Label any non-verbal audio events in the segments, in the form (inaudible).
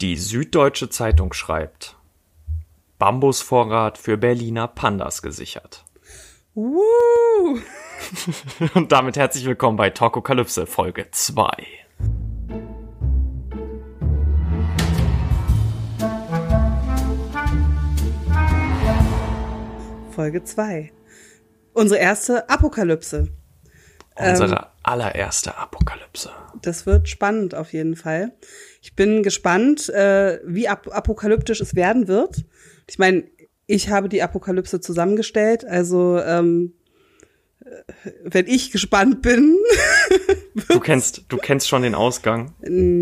Die Süddeutsche Zeitung schreibt, Bambusvorrat für Berliner Pandas gesichert. Woo! (laughs) Und damit herzlich willkommen bei Talkokalypse Folge 2. Folge 2. Unsere erste Apokalypse. Unsere ähm, allererste Apokalypse. Das wird spannend auf jeden Fall. Ich bin gespannt, äh, wie ap apokalyptisch es werden wird. Ich meine, ich habe die Apokalypse zusammengestellt, also ähm, äh, wenn ich gespannt bin. (laughs) du kennst, du kennst schon den Ausgang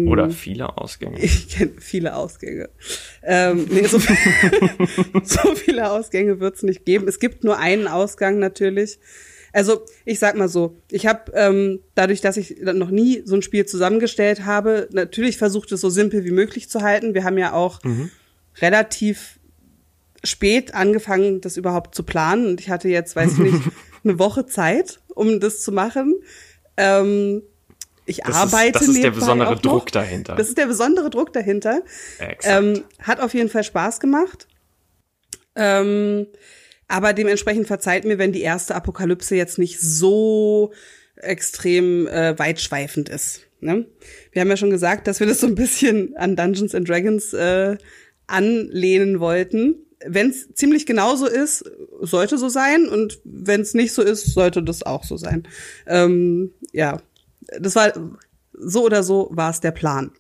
oder viele Ausgänge. Ich kenne viele Ausgänge. Ähm, nee, so, (laughs) so viele Ausgänge wird es nicht geben. Es gibt nur einen Ausgang natürlich. Also ich sag mal so, ich habe ähm, dadurch, dass ich noch nie so ein Spiel zusammengestellt habe, natürlich versucht es so simpel wie möglich zu halten. Wir haben ja auch mhm. relativ spät angefangen, das überhaupt zu planen und ich hatte jetzt, weiß ich nicht, (laughs) eine Woche Zeit, um das zu machen. Ähm, ich das arbeite. Ist, das ist der besondere Druck dahinter. Das ist der besondere Druck dahinter. Ähm, hat auf jeden Fall Spaß gemacht. Ähm, aber dementsprechend verzeiht mir, wenn die erste Apokalypse jetzt nicht so extrem äh, weitschweifend ist. Ne? Wir haben ja schon gesagt, dass wir das so ein bisschen an Dungeons and Dragons äh, anlehnen wollten. Wenn es ziemlich genauso ist, sollte so sein. Und wenn es nicht so ist, sollte das auch so sein. Ähm, ja, das war so oder so war es der Plan.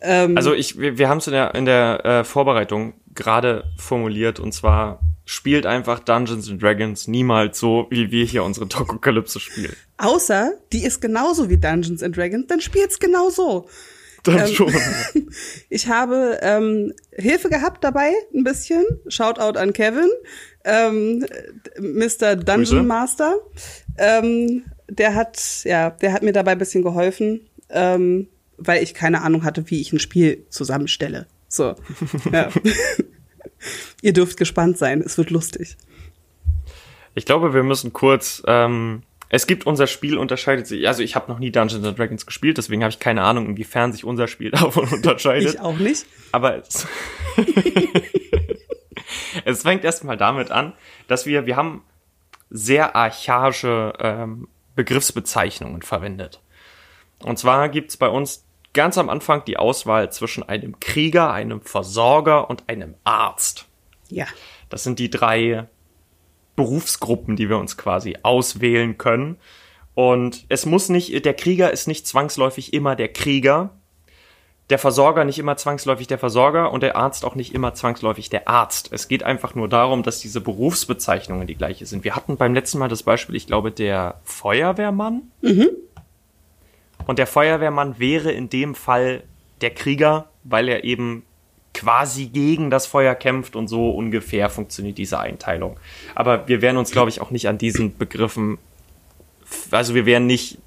Ähm, also ich, wir, wir haben es in der, in der äh, Vorbereitung gerade formuliert und zwar spielt einfach Dungeons and Dragons niemals so, wie wir hier unsere Tokokalypse spielen. Außer, die ist genauso wie Dungeons and Dragons, dann spielt's genau so. Dann ähm, schon. (laughs) ich habe ähm, Hilfe gehabt dabei, ein bisschen. Shoutout an Kevin, ähm, Mr. Dungeon Grüße. Master. Ähm, der hat, ja, der hat mir dabei ein bisschen geholfen, ähm, weil ich keine Ahnung hatte, wie ich ein Spiel zusammenstelle. So. ja. (laughs) (laughs) Ihr dürft gespannt sein, es wird lustig. Ich glaube, wir müssen kurz. Ähm, es gibt unser Spiel unterscheidet sich. Also ich habe noch nie Dungeons and Dragons gespielt, deswegen habe ich keine Ahnung, inwiefern sich unser Spiel (laughs) davon unterscheidet. Ich auch nicht. Aber es, (laughs) es fängt erstmal damit an, dass wir wir haben sehr archaische ähm, Begriffsbezeichnungen verwendet. Und zwar gibt's bei uns ganz am Anfang die Auswahl zwischen einem Krieger, einem Versorger und einem Arzt. Ja. Das sind die drei Berufsgruppen, die wir uns quasi auswählen können. Und es muss nicht, der Krieger ist nicht zwangsläufig immer der Krieger, der Versorger nicht immer zwangsläufig der Versorger und der Arzt auch nicht immer zwangsläufig der Arzt. Es geht einfach nur darum, dass diese Berufsbezeichnungen die gleiche sind. Wir hatten beim letzten Mal das Beispiel, ich glaube, der Feuerwehrmann. Mhm. Und der Feuerwehrmann wäre in dem Fall der Krieger, weil er eben quasi gegen das Feuer kämpft und so ungefähr funktioniert diese Einteilung. Aber wir werden uns, glaube ich, auch nicht an diesen Begriffen, also wir werden nicht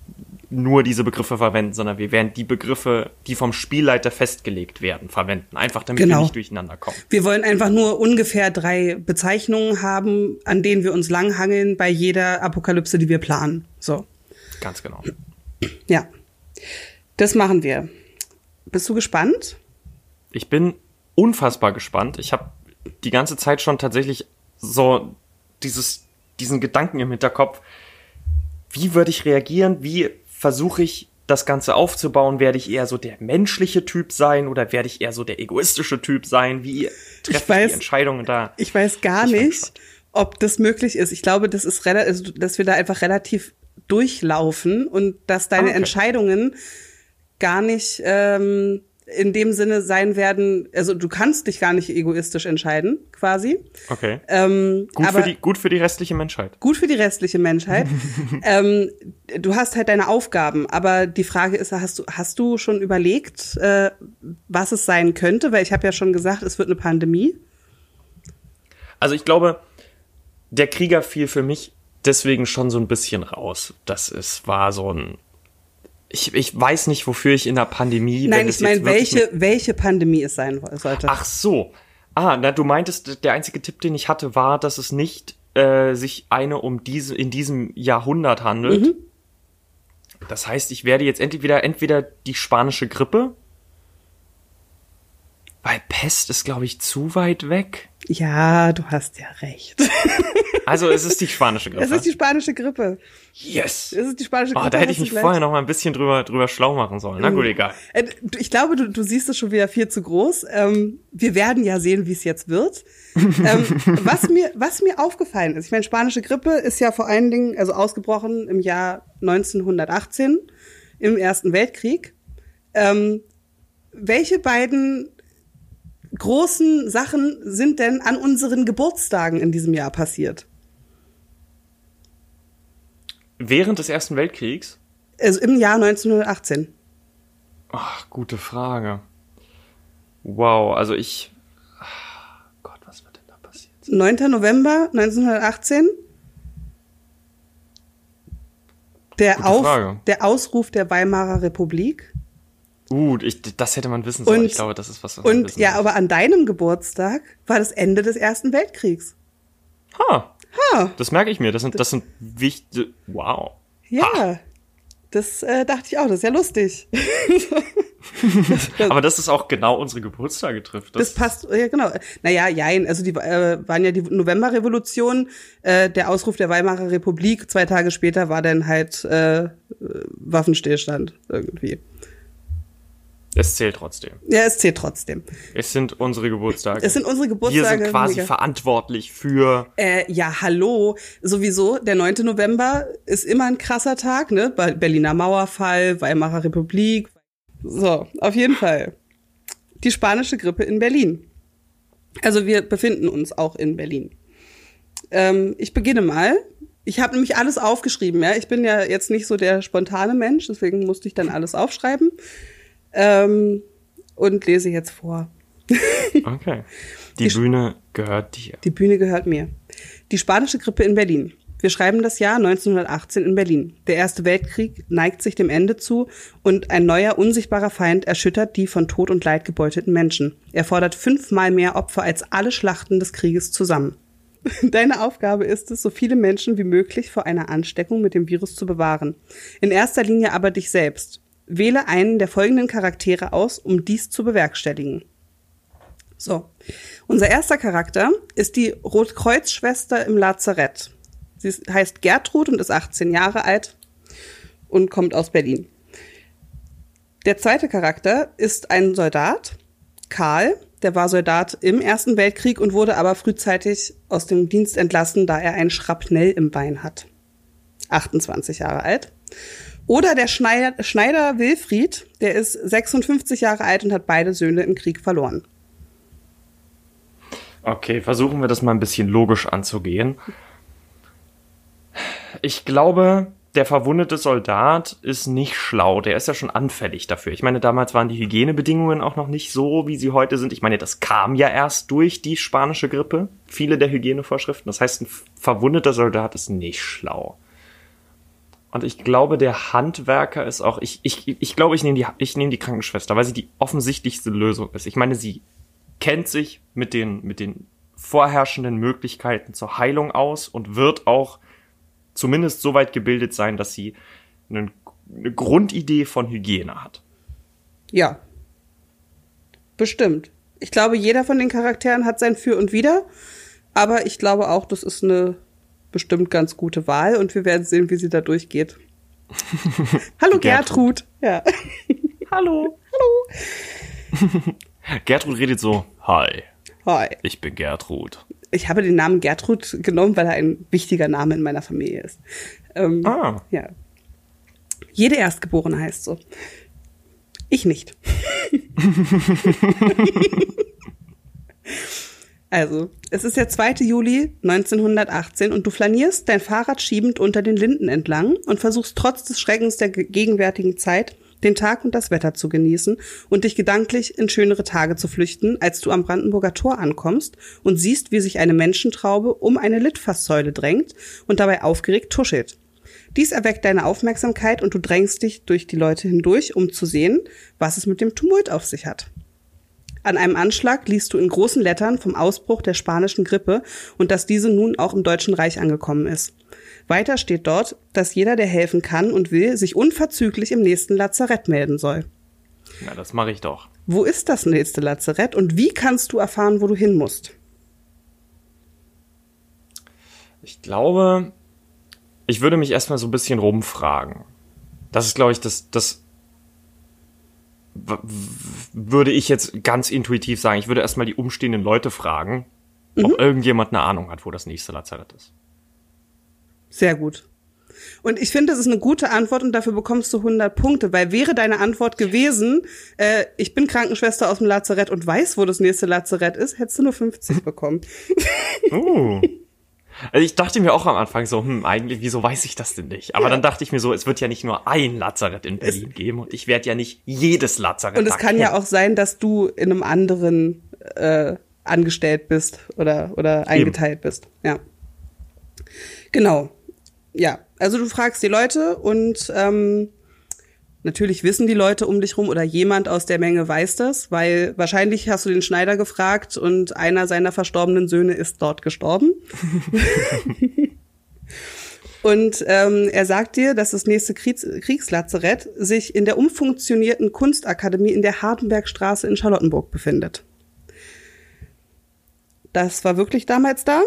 nur diese Begriffe verwenden, sondern wir werden die Begriffe, die vom Spielleiter festgelegt werden, verwenden. Einfach damit genau. wir nicht durcheinander kommen. Wir wollen einfach nur ungefähr drei Bezeichnungen haben, an denen wir uns langhangeln bei jeder Apokalypse, die wir planen. So. Ganz genau. Ja. Das machen wir. Bist du gespannt? Ich bin unfassbar gespannt. Ich habe die ganze Zeit schon tatsächlich so dieses, diesen Gedanken im Hinterkopf. Wie würde ich reagieren? Wie versuche ich das Ganze aufzubauen? Werde ich eher so der menschliche Typ sein oder werde ich eher so der egoistische Typ sein? Wie treffe ich, weiß, die Entscheidungen da? Ich weiß gar ich nicht, ob das möglich ist. Ich glaube, das ist relativ, dass wir da einfach relativ durchlaufen und dass deine ah, okay. Entscheidungen gar nicht ähm, in dem Sinne sein werden, also du kannst dich gar nicht egoistisch entscheiden, quasi. Okay. Ähm, gut, für die, gut für die restliche Menschheit. Gut für die restliche Menschheit. (laughs) ähm, du hast halt deine Aufgaben, aber die Frage ist, hast du, hast du schon überlegt, äh, was es sein könnte? Weil ich habe ja schon gesagt, es wird eine Pandemie. Also ich glaube, der Krieger fiel für mich deswegen schon so ein bisschen raus. Das ist, war so ein ich, ich weiß nicht, wofür ich in der Pandemie. Nein, ich meine, welche, welche Pandemie es sein sollte. Ach so. Ah, na, du meintest, der einzige Tipp, den ich hatte, war, dass es nicht äh, sich eine um diese in diesem Jahrhundert handelt. Mhm. Das heißt, ich werde jetzt entweder entweder die spanische Grippe Weil Pest ist, glaube ich, zu weit weg. Ja, du hast ja recht. (laughs) Also es ist die spanische Grippe. Es ist die spanische Grippe. Yes. Es ist die spanische Grippe. Oh, da hätte ich mich vorher noch mal ein bisschen drüber, drüber schlau machen sollen. Na gut, egal. Äh, ich glaube, du, du siehst es schon wieder viel zu groß. Ähm, wir werden ja sehen, wie es jetzt wird. ähm, (laughs) was, mir, was mir aufgefallen ist, ich meine, spanische Grippe ist ja vor allen Dingen, also ausgebrochen im Jahr 1918 im Ersten Weltkrieg. Ähm, welche beiden großen Sachen sind denn an unseren Geburtstagen in diesem Jahr passiert? Während des Ersten Weltkriegs? Also im Jahr 1918. Ach, gute Frage. Wow, also ich. Ach Gott, was wird denn da passiert? 9. November 1918. Der, Auf, der Ausruf der Weimarer Republik. Uh, ich, das hätte man wissen sollen. Und, ich glaube, das ist was. was und ja, aber an deinem Geburtstag war das Ende des Ersten Weltkriegs. Ha. Ha. Das merke ich mir. Das sind, das sind wichtige. Wow. Ja. Ha. Das äh, dachte ich auch. Das ist ja lustig. (laughs) (laughs) Aber dass es auch genau unsere Geburtstage trifft. Das, das passt, ja genau. Naja, jein, also die äh, waren ja die Novemberrevolution, äh, der Ausruf der Weimarer Republik, zwei Tage später war dann halt äh, Waffenstillstand irgendwie. Es zählt trotzdem. Ja, es zählt trotzdem. Es sind unsere Geburtstage. Es sind unsere Geburtstage. Wir sind quasi mega. verantwortlich für. Äh, ja, hallo. Sowieso, der 9. November ist immer ein krasser Tag, ne? Berliner Mauerfall, Weimarer Republik. So, auf jeden Fall. Die spanische Grippe in Berlin. Also wir befinden uns auch in Berlin. Ähm, ich beginne mal. Ich habe nämlich alles aufgeschrieben, ja. Ich bin ja jetzt nicht so der spontane Mensch, deswegen musste ich dann alles aufschreiben ähm, und lese jetzt vor. (laughs) okay. Die, die Bühne gehört dir. Die Bühne gehört mir. Die spanische Grippe in Berlin. Wir schreiben das Jahr 1918 in Berlin. Der Erste Weltkrieg neigt sich dem Ende zu und ein neuer, unsichtbarer Feind erschüttert die von Tod und Leid gebeutelten Menschen. Er fordert fünfmal mehr Opfer als alle Schlachten des Krieges zusammen. (laughs) Deine Aufgabe ist es, so viele Menschen wie möglich vor einer Ansteckung mit dem Virus zu bewahren. In erster Linie aber dich selbst. Wähle einen der folgenden Charaktere aus, um dies zu bewerkstelligen. So. Unser erster Charakter ist die Rotkreuzschwester im Lazarett. Sie heißt Gertrud und ist 18 Jahre alt und kommt aus Berlin. Der zweite Charakter ist ein Soldat, Karl. Der war Soldat im Ersten Weltkrieg und wurde aber frühzeitig aus dem Dienst entlassen, da er ein Schrapnell im Bein hat. 28 Jahre alt. Oder der Schneider, Schneider Wilfried, der ist 56 Jahre alt und hat beide Söhne im Krieg verloren. Okay, versuchen wir das mal ein bisschen logisch anzugehen. Ich glaube, der verwundete Soldat ist nicht schlau. Der ist ja schon anfällig dafür. Ich meine, damals waren die Hygienebedingungen auch noch nicht so, wie sie heute sind. Ich meine, das kam ja erst durch die spanische Grippe. Viele der Hygienevorschriften. Das heißt, ein verwundeter Soldat ist nicht schlau. Und ich glaube, der Handwerker ist auch, ich, ich, ich glaube, ich nehme die, ich nehme die Krankenschwester, weil sie die offensichtlichste Lösung ist. Ich meine, sie kennt sich mit den, mit den vorherrschenden Möglichkeiten zur Heilung aus und wird auch zumindest so weit gebildet sein, dass sie eine, eine Grundidee von Hygiene hat. Ja. Bestimmt. Ich glaube, jeder von den Charakteren hat sein Für und Wider. Aber ich glaube auch, das ist eine bestimmt ganz gute Wahl und wir werden sehen, wie sie da durchgeht. (laughs) Hallo Gertrud. Gertrud. Ja. (laughs) Hallo. Hallo. (laughs) Gertrud redet so, hi. Hi. Ich bin Gertrud. Ich habe den Namen Gertrud genommen, weil er ein wichtiger Name in meiner Familie ist. Ähm, ah. Ja. Jede Erstgeborene heißt so. Ich nicht. Also, es ist der 2. Juli 1918 und du flanierst dein Fahrrad schiebend unter den Linden entlang und versuchst trotz des Schreckens der gegenwärtigen Zeit den Tag und das Wetter zu genießen und dich gedanklich in schönere Tage zu flüchten, als du am Brandenburger Tor ankommst und siehst, wie sich eine Menschentraube um eine Litfaßsäule drängt und dabei aufgeregt tuschelt. Dies erweckt deine Aufmerksamkeit und du drängst dich durch die Leute hindurch, um zu sehen, was es mit dem Tumult auf sich hat. An einem Anschlag liest du in großen Lettern vom Ausbruch der spanischen Grippe und dass diese nun auch im Deutschen Reich angekommen ist. Weiter steht dort, dass jeder, der helfen kann und will, sich unverzüglich im nächsten Lazarett melden soll. Na, das mache ich doch. Wo ist das nächste Lazarett und wie kannst du erfahren, wo du hin musst? Ich glaube, ich würde mich erstmal so ein bisschen rumfragen. Das ist, glaube ich, das, das würde ich jetzt ganz intuitiv sagen. Ich würde erstmal die umstehenden Leute fragen, mhm. ob irgendjemand eine Ahnung hat, wo das nächste Lazarett ist. Sehr gut. Und ich finde, das ist eine gute Antwort und dafür bekommst du 100 Punkte, weil wäre deine Antwort gewesen, äh, ich bin Krankenschwester aus dem Lazarett und weiß, wo das nächste Lazarett ist, hättest du nur 50 bekommen. Uh. (laughs) Also ich dachte mir auch am Anfang so, hm, eigentlich, wieso weiß ich das denn nicht? Aber ja. dann dachte ich mir so, es wird ja nicht nur ein Lazarett in Berlin es geben und ich werde ja nicht jedes Lazarett Und es kann ja auch sein, dass du in einem anderen äh, angestellt bist oder, oder eingeteilt Eben. bist. Ja. Genau. Ja, also du fragst die Leute und ähm, natürlich wissen die Leute um dich rum oder jemand aus der Menge weiß das, weil wahrscheinlich hast du den Schneider gefragt und einer seiner verstorbenen Söhne ist dort gestorben. (laughs) und ähm, er sagt dir, dass das nächste Kriegs Kriegslazarett sich in der umfunktionierten Kunstakademie in der Hardenbergstraße in Charlottenburg befindet. Das war wirklich damals da.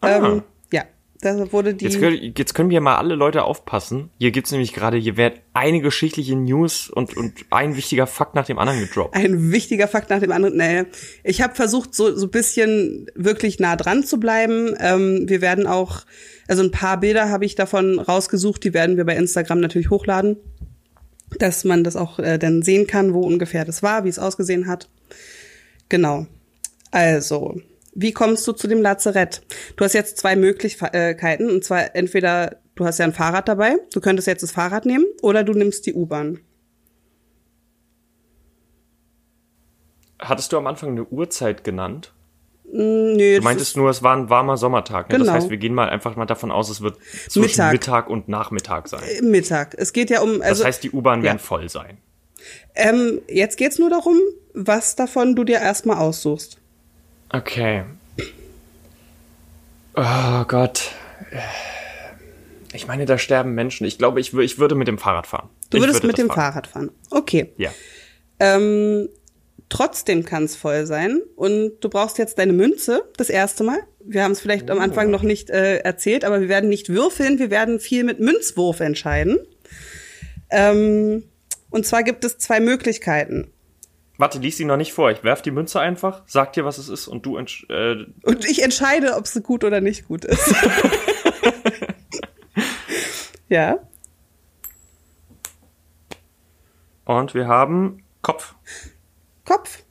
Ah. Ähm, da wurde die. Jetzt können, jetzt können wir mal alle Leute aufpassen. Hier gibt's nämlich gerade, hier werden eine geschichtliche News und, und ein wichtiger Fakt nach dem anderen gedroppt. Ein wichtiger Fakt nach dem anderen. Nee. Ich habe versucht, so so bisschen wirklich nah dran zu bleiben. Ähm, wir werden auch, also ein paar Bilder habe ich davon rausgesucht, die werden wir bei Instagram natürlich hochladen, dass man das auch äh, dann sehen kann, wo ungefähr das war, wie es ausgesehen hat. Genau. Also, wie kommst du zu dem Lazarett? Du hast jetzt zwei Möglichkeiten, und zwar entweder du hast ja ein Fahrrad dabei, du könntest jetzt das Fahrrad nehmen, oder du nimmst die U-Bahn. Hattest du am Anfang eine Uhrzeit genannt? Mm, nee, du meintest nur, es war ein warmer Sommertag. Ne? Genau. Das heißt, wir gehen mal einfach mal davon aus, es wird zwischen Mittag, Mittag und Nachmittag sein. Äh, Mittag. Es geht ja um. Also, das heißt, die U-Bahn werden voll sein. Ähm, jetzt geht's nur darum, was davon du dir erstmal aussuchst. Okay. Oh Gott. Ich meine, da sterben Menschen. Ich glaube, ich, ich würde mit dem Fahrrad fahren. Du würdest würde mit dem fahren. Fahrrad fahren. Okay. Ja. Ähm, trotzdem kann es voll sein und du brauchst jetzt deine Münze das erste Mal. Wir haben es vielleicht oh. am Anfang noch nicht äh, erzählt, aber wir werden nicht würfeln, wir werden viel mit Münzwurf entscheiden. Ähm, und zwar gibt es zwei Möglichkeiten. Warte, lies sie noch nicht vor. Ich werf die Münze einfach, sag dir, was es ist und du äh Und ich entscheide, ob sie gut oder nicht gut ist. (laughs) ja. Und wir haben Kopf. Kopf.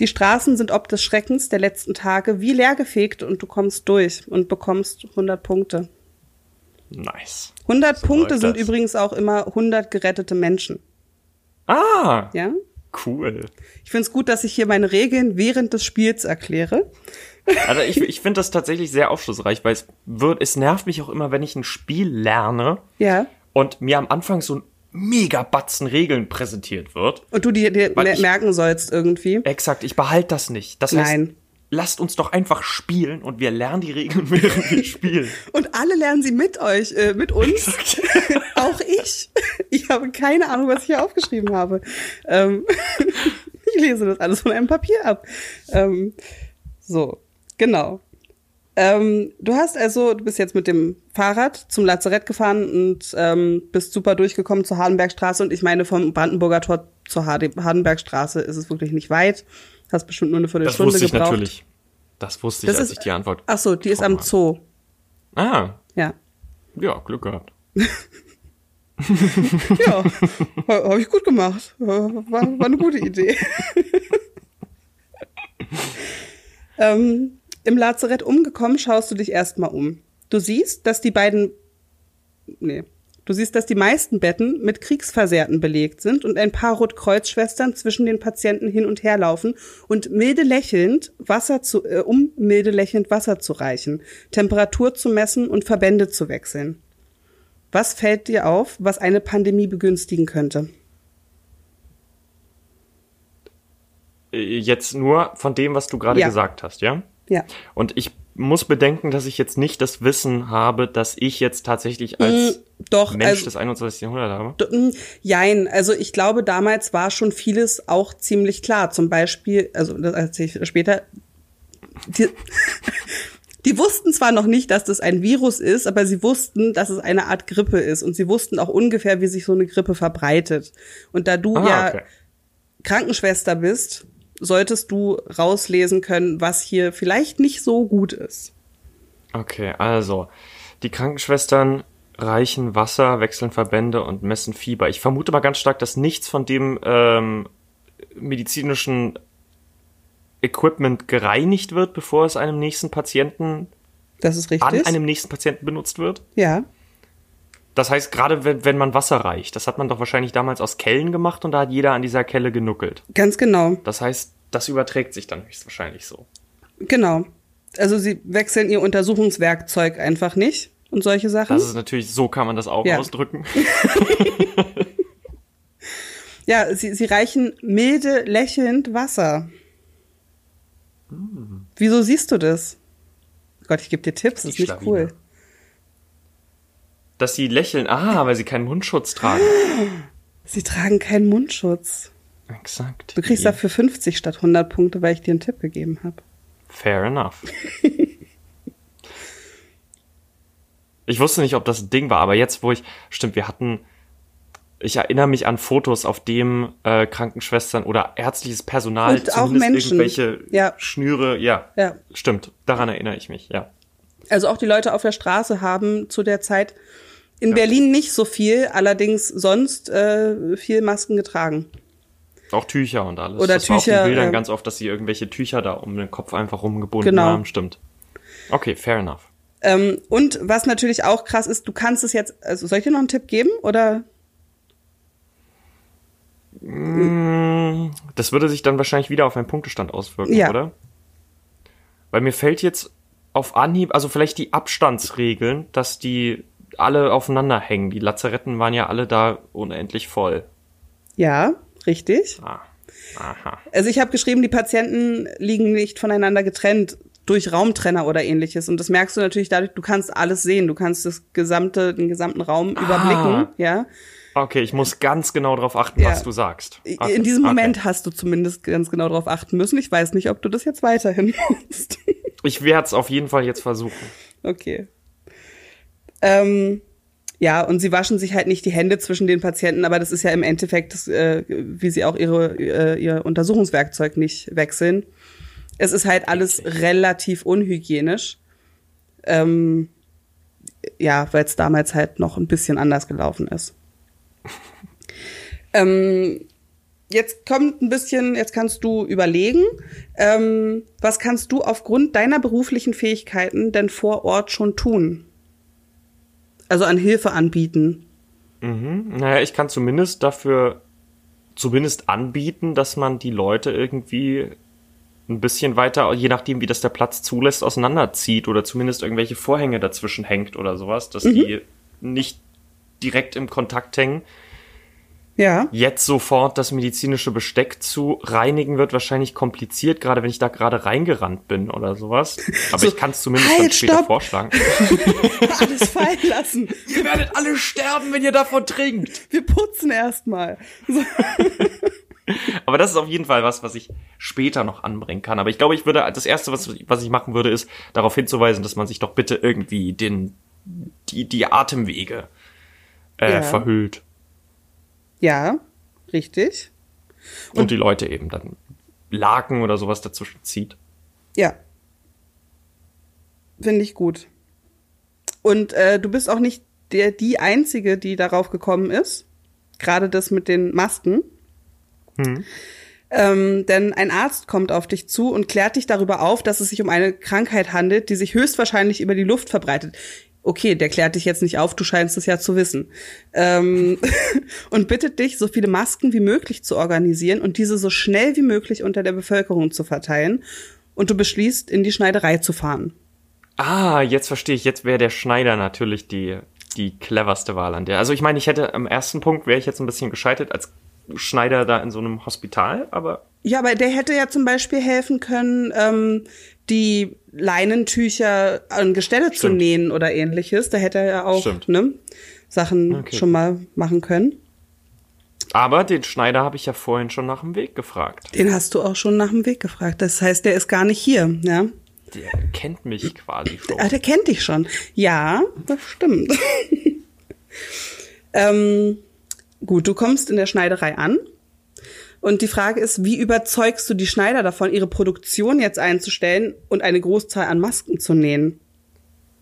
Die Straßen sind ob des Schreckens der letzten Tage wie leergefegt und du kommst durch und bekommst 100 Punkte. Nice. 100 so Punkte sind das. übrigens auch immer 100 gerettete Menschen. Ah. Ja? Cool. Ich finde es gut, dass ich hier meine Regeln während des Spiels erkläre. Also ich, (laughs) ich finde das tatsächlich sehr aufschlussreich, weil es wird, es nervt mich auch immer, wenn ich ein Spiel lerne ja. und mir am Anfang so ein mega Batzen Regeln präsentiert wird. Und du dir, dir merken sollst irgendwie. Exakt, ich behalte das nicht. Das heißt, Nein lasst uns doch einfach spielen und wir lernen die Regeln, (laughs) während wir spielen. Und alle lernen sie mit euch, äh, mit uns. (laughs) Auch ich. Ich habe keine Ahnung, was ich hier aufgeschrieben habe. Ähm, (laughs) ich lese das alles von einem Papier ab. Ähm, so, genau. Ähm, du hast also, du bist jetzt mit dem Fahrrad zum Lazarett gefahren und ähm, bist super durchgekommen zur Hardenbergstraße. Und ich meine, vom Brandenburger Tor zur Hardenbergstraße ist es wirklich nicht weit. Hast bestimmt nur eine Viertelstunde gebraucht. Das wusste ich natürlich. Das wusste ich, das als ist, ich die Antwort. Ach so, die ist am Zoo. Ah. Ja. Ja, Glück gehabt. (laughs) ja, habe ich gut gemacht. War, war eine gute Idee. (laughs) ähm, Im Lazarett umgekommen, schaust du dich erstmal um. Du siehst, dass die beiden. Nee, Du siehst, dass die meisten Betten mit Kriegsversehrten belegt sind und ein paar Rotkreuzschwestern zwischen den Patienten hin und her laufen und milde lächelnd Wasser zu, äh, um milde lächelnd Wasser zu reichen, Temperatur zu messen und Verbände zu wechseln. Was fällt dir auf, was eine Pandemie begünstigen könnte? Äh, jetzt nur von dem, was du gerade ja. gesagt hast, ja? Ja. Und ich muss bedenken, dass ich jetzt nicht das Wissen habe, dass ich jetzt tatsächlich als mm, doch, Mensch also, des 21. Jahrhunderts habe. Mm, jein, also ich glaube, damals war schon vieles auch ziemlich klar. Zum Beispiel, also das erzähle ich später, die, (laughs) die wussten zwar noch nicht, dass das ein Virus ist, aber sie wussten, dass es eine Art Grippe ist. Und sie wussten auch ungefähr, wie sich so eine Grippe verbreitet. Und da du ah, ja okay. Krankenschwester bist, solltest du rauslesen können, was hier vielleicht nicht so gut ist. Okay, also die Krankenschwestern reichen Wasser, wechseln Verbände und messen Fieber. Ich vermute mal ganz stark, dass nichts von dem ähm, medizinischen Equipment gereinigt wird, bevor es einem nächsten Patienten das ist richtig. an einem nächsten Patienten benutzt wird. Ja. Das heißt, gerade wenn, wenn man Wasser reicht, das hat man doch wahrscheinlich damals aus Kellen gemacht und da hat jeder an dieser Kelle genuckelt. Ganz genau. Das heißt, das überträgt sich dann höchstwahrscheinlich so. Genau. Also sie wechseln ihr Untersuchungswerkzeug einfach nicht und solche Sachen. Das ist natürlich, so kann man das auch ja. ausdrücken. (laughs) ja, sie, sie reichen milde, lächelnd Wasser. Hm. Wieso siehst du das? Gott, ich gebe dir Tipps, das ist nicht cool dass sie lächeln. Ah, weil sie keinen Mundschutz tragen. Sie tragen keinen Mundschutz. Exakt. Du kriegst dafür 50 statt 100 Punkte, weil ich dir einen Tipp gegeben habe. Fair enough. (laughs) ich wusste nicht, ob das ein Ding war, aber jetzt, wo ich, stimmt, wir hatten, ich erinnere mich an Fotos, auf dem äh, Krankenschwestern oder ärztliches Personal Und auch Menschen. irgendwelche ja. Schnüre, ja, ja, stimmt, daran erinnere ich mich, ja. Also auch die Leute auf der Straße haben zu der Zeit in ja. Berlin nicht so viel, allerdings sonst äh, viel Masken getragen. Auch Tücher und alles. Oder das Tücher. War auf den Bildern äh, ganz oft, dass sie irgendwelche Tücher da um den Kopf einfach rumgebunden genau. haben. Stimmt. Okay, fair enough. Ähm, und was natürlich auch krass ist, du kannst es jetzt, also soll ich dir noch einen Tipp geben oder? Mm, das würde sich dann wahrscheinlich wieder auf einen Punktestand auswirken, ja. oder? Weil mir fällt jetzt auf Anhieb, also vielleicht die Abstandsregeln, dass die alle aufeinander hängen. Die Lazaretten waren ja alle da unendlich voll. Ja, richtig. Ah. Aha. Also ich habe geschrieben, die Patienten liegen nicht voneinander getrennt durch Raumtrenner oder ähnliches. Und das merkst du natürlich dadurch, du kannst alles sehen. Du kannst das gesamte, den gesamten Raum ah. überblicken, ja. Okay, ich muss ganz genau darauf achten, ja. was du sagst. Okay. In diesem Moment okay. hast du zumindest ganz genau darauf achten müssen. Ich weiß nicht, ob du das jetzt weiterhin (laughs) musst. Ich werde es auf jeden Fall jetzt versuchen. Okay. Ähm, ja, und sie waschen sich halt nicht die Hände zwischen den Patienten, aber das ist ja im Endeffekt, das, äh, wie sie auch ihre, äh, ihr Untersuchungswerkzeug nicht wechseln. Es ist halt alles relativ unhygienisch. Ähm, ja, weil es damals halt noch ein bisschen anders gelaufen ist. (laughs) ähm, jetzt kommt ein bisschen, jetzt kannst du überlegen, ähm, was kannst du aufgrund deiner beruflichen Fähigkeiten denn vor Ort schon tun? Also an Hilfe anbieten. Mhm. Naja, ich kann zumindest dafür zumindest anbieten, dass man die Leute irgendwie ein bisschen weiter, je nachdem, wie das der Platz zulässt, auseinanderzieht oder zumindest irgendwelche Vorhänge dazwischen hängt oder sowas, dass mhm. die nicht direkt im Kontakt hängen, ja. Jetzt sofort das medizinische Besteck zu reinigen wird wahrscheinlich kompliziert, gerade wenn ich da gerade reingerannt bin oder sowas. Aber so, ich kann es zumindest halt, dann später stopp. vorschlagen. (laughs) Alles fallen lassen. Ihr werdet alle sterben, wenn ihr davon trinkt. Wir putzen erstmal. So. (laughs) Aber das ist auf jeden Fall was, was ich später noch anbringen kann. Aber ich glaube, ich würde, das erste, was, was ich machen würde, ist darauf hinzuweisen, dass man sich doch bitte irgendwie den, die, die Atemwege äh, ja. verhüllt. Ja, richtig. Und, und die Leute eben dann Laken oder sowas dazwischen zieht. Ja. Finde ich gut. Und äh, du bist auch nicht der, die Einzige, die darauf gekommen ist. Gerade das mit den Masken. Hm. Ähm, denn ein Arzt kommt auf dich zu und klärt dich darüber auf, dass es sich um eine Krankheit handelt, die sich höchstwahrscheinlich über die Luft verbreitet okay, der klärt dich jetzt nicht auf, du scheinst es ja zu wissen. Ähm, (laughs) und bittet dich, so viele Masken wie möglich zu organisieren und diese so schnell wie möglich unter der Bevölkerung zu verteilen. Und du beschließt, in die Schneiderei zu fahren. Ah, jetzt verstehe ich. Jetzt wäre der Schneider natürlich die, die cleverste Wahl an der. Also ich meine, ich hätte am ersten Punkt wäre ich jetzt ein bisschen gescheitert als Schneider da in so einem Hospital, aber Ja, aber der hätte ja zum Beispiel helfen können, ähm, die Leinentücher an Gestelle Stimmt. zu nähen oder ähnliches. Da hätte er ja auch ne, Sachen okay. schon mal machen können. Aber den Schneider habe ich ja vorhin schon nach dem Weg gefragt. Den hast du auch schon nach dem Weg gefragt. Das heißt, der ist gar nicht hier, ja? Der kennt mich quasi schon. Ah, der kennt dich schon. Ja, das stimmt. (laughs) ähm, gut, du kommst in der Schneiderei an. Und die Frage ist, wie überzeugst du die Schneider davon, ihre Produktion jetzt einzustellen und eine Großzahl an Masken zu nähen?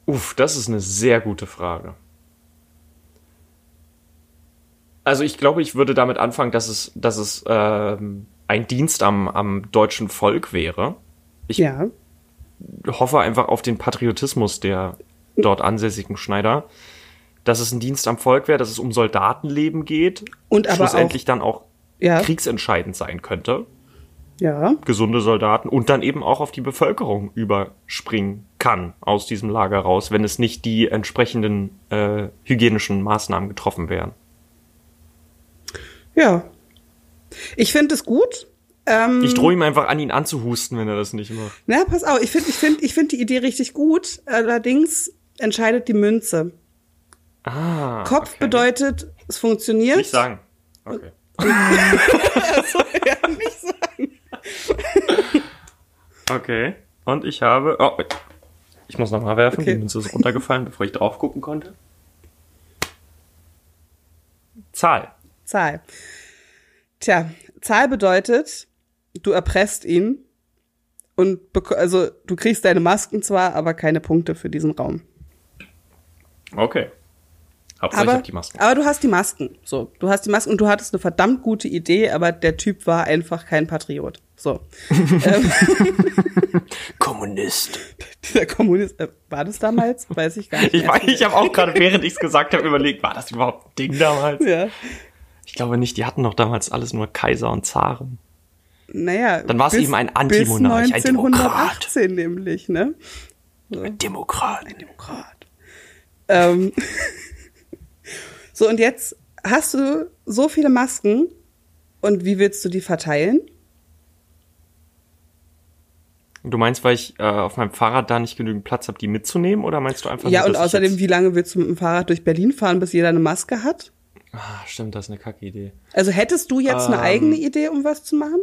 Uff, das ist eine sehr gute Frage. Also ich glaube, ich würde damit anfangen, dass es, dass es ähm, ein Dienst am, am deutschen Volk wäre. Ich ja. hoffe einfach auf den Patriotismus der dort ansässigen Schneider, dass es ein Dienst am Volk wäre, dass es um Soldatenleben geht und aber schlussendlich auch, dann auch ja. kriegsentscheidend sein könnte. Ja. Gesunde Soldaten und dann eben auch auf die Bevölkerung überspringen kann aus diesem Lager raus, wenn es nicht die entsprechenden äh, hygienischen Maßnahmen getroffen wären. Ja. Ich finde es gut. Ähm, ich drohe ihm einfach an, ihn anzuhusten, wenn er das nicht macht. Na, pass auf, ich finde ich find, ich find die Idee richtig gut. Allerdings entscheidet die Münze. Ah. Kopf okay. bedeutet, es funktioniert. Nicht sagen. Okay. (laughs) also, ja, nicht sagen. okay. Und ich habe. Oh, ich muss nochmal werfen. Okay. Die Münze ist runtergefallen, bevor ich drauf gucken konnte. Zahl. Zahl. Tja, Zahl bedeutet, du erpresst ihn und also du kriegst deine Masken zwar, aber keine Punkte für diesen Raum. Okay. Hauptsache aber, ich hab die Masken. Aber du hast die Masken. So, du hast die Masken und du hattest eine verdammt gute Idee, aber der Typ war einfach kein Patriot. So. (laughs) Ähm. (laughs) Kommunist. Dieser Kommunist, äh, war das damals? Weiß ich gar nicht. Ich, ich habe auch gerade, während ich es gesagt habe, überlegt, war das überhaupt ein Ding damals? Ja. Ich glaube nicht, die hatten doch damals alles nur Kaiser und Zaren. Naja, dann war es eben ein Antimonarch, ein Demokrat. nämlich, ne? So. Ein Demokrat. Ein Demokrat. Ähm. (laughs) so, und jetzt hast du so viele Masken und wie willst du die verteilen? Du meinst, weil ich äh, auf meinem Fahrrad da nicht genügend Platz habe, die mitzunehmen, oder meinst du einfach? Ja, nur, und außerdem, wie lange willst du mit dem Fahrrad durch Berlin fahren, bis jeder eine Maske hat? Ah, stimmt, das ist eine kacke Idee. Also hättest du jetzt ähm, eine eigene Idee, um was zu machen?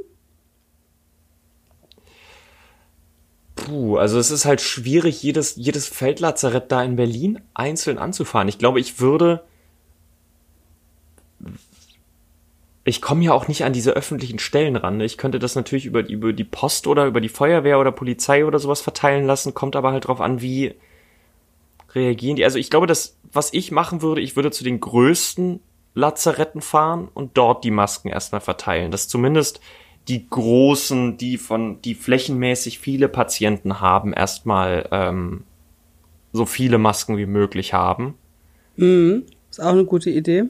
Puh, also es ist halt schwierig, jedes, jedes Feldlazarett da in Berlin einzeln anzufahren. Ich glaube, ich würde. Ich komme ja auch nicht an diese öffentlichen Stellen ran. Ne? Ich könnte das natürlich über, über die Post oder über die Feuerwehr oder Polizei oder sowas verteilen lassen, kommt aber halt drauf an, wie reagieren die. Also ich glaube, das, was ich machen würde, ich würde zu den größten Lazaretten fahren und dort die Masken erstmal verteilen. Dass zumindest die großen, die von, die flächenmäßig viele Patienten haben, erstmal ähm, so viele Masken wie möglich haben. Mhm. Ist auch eine gute Idee.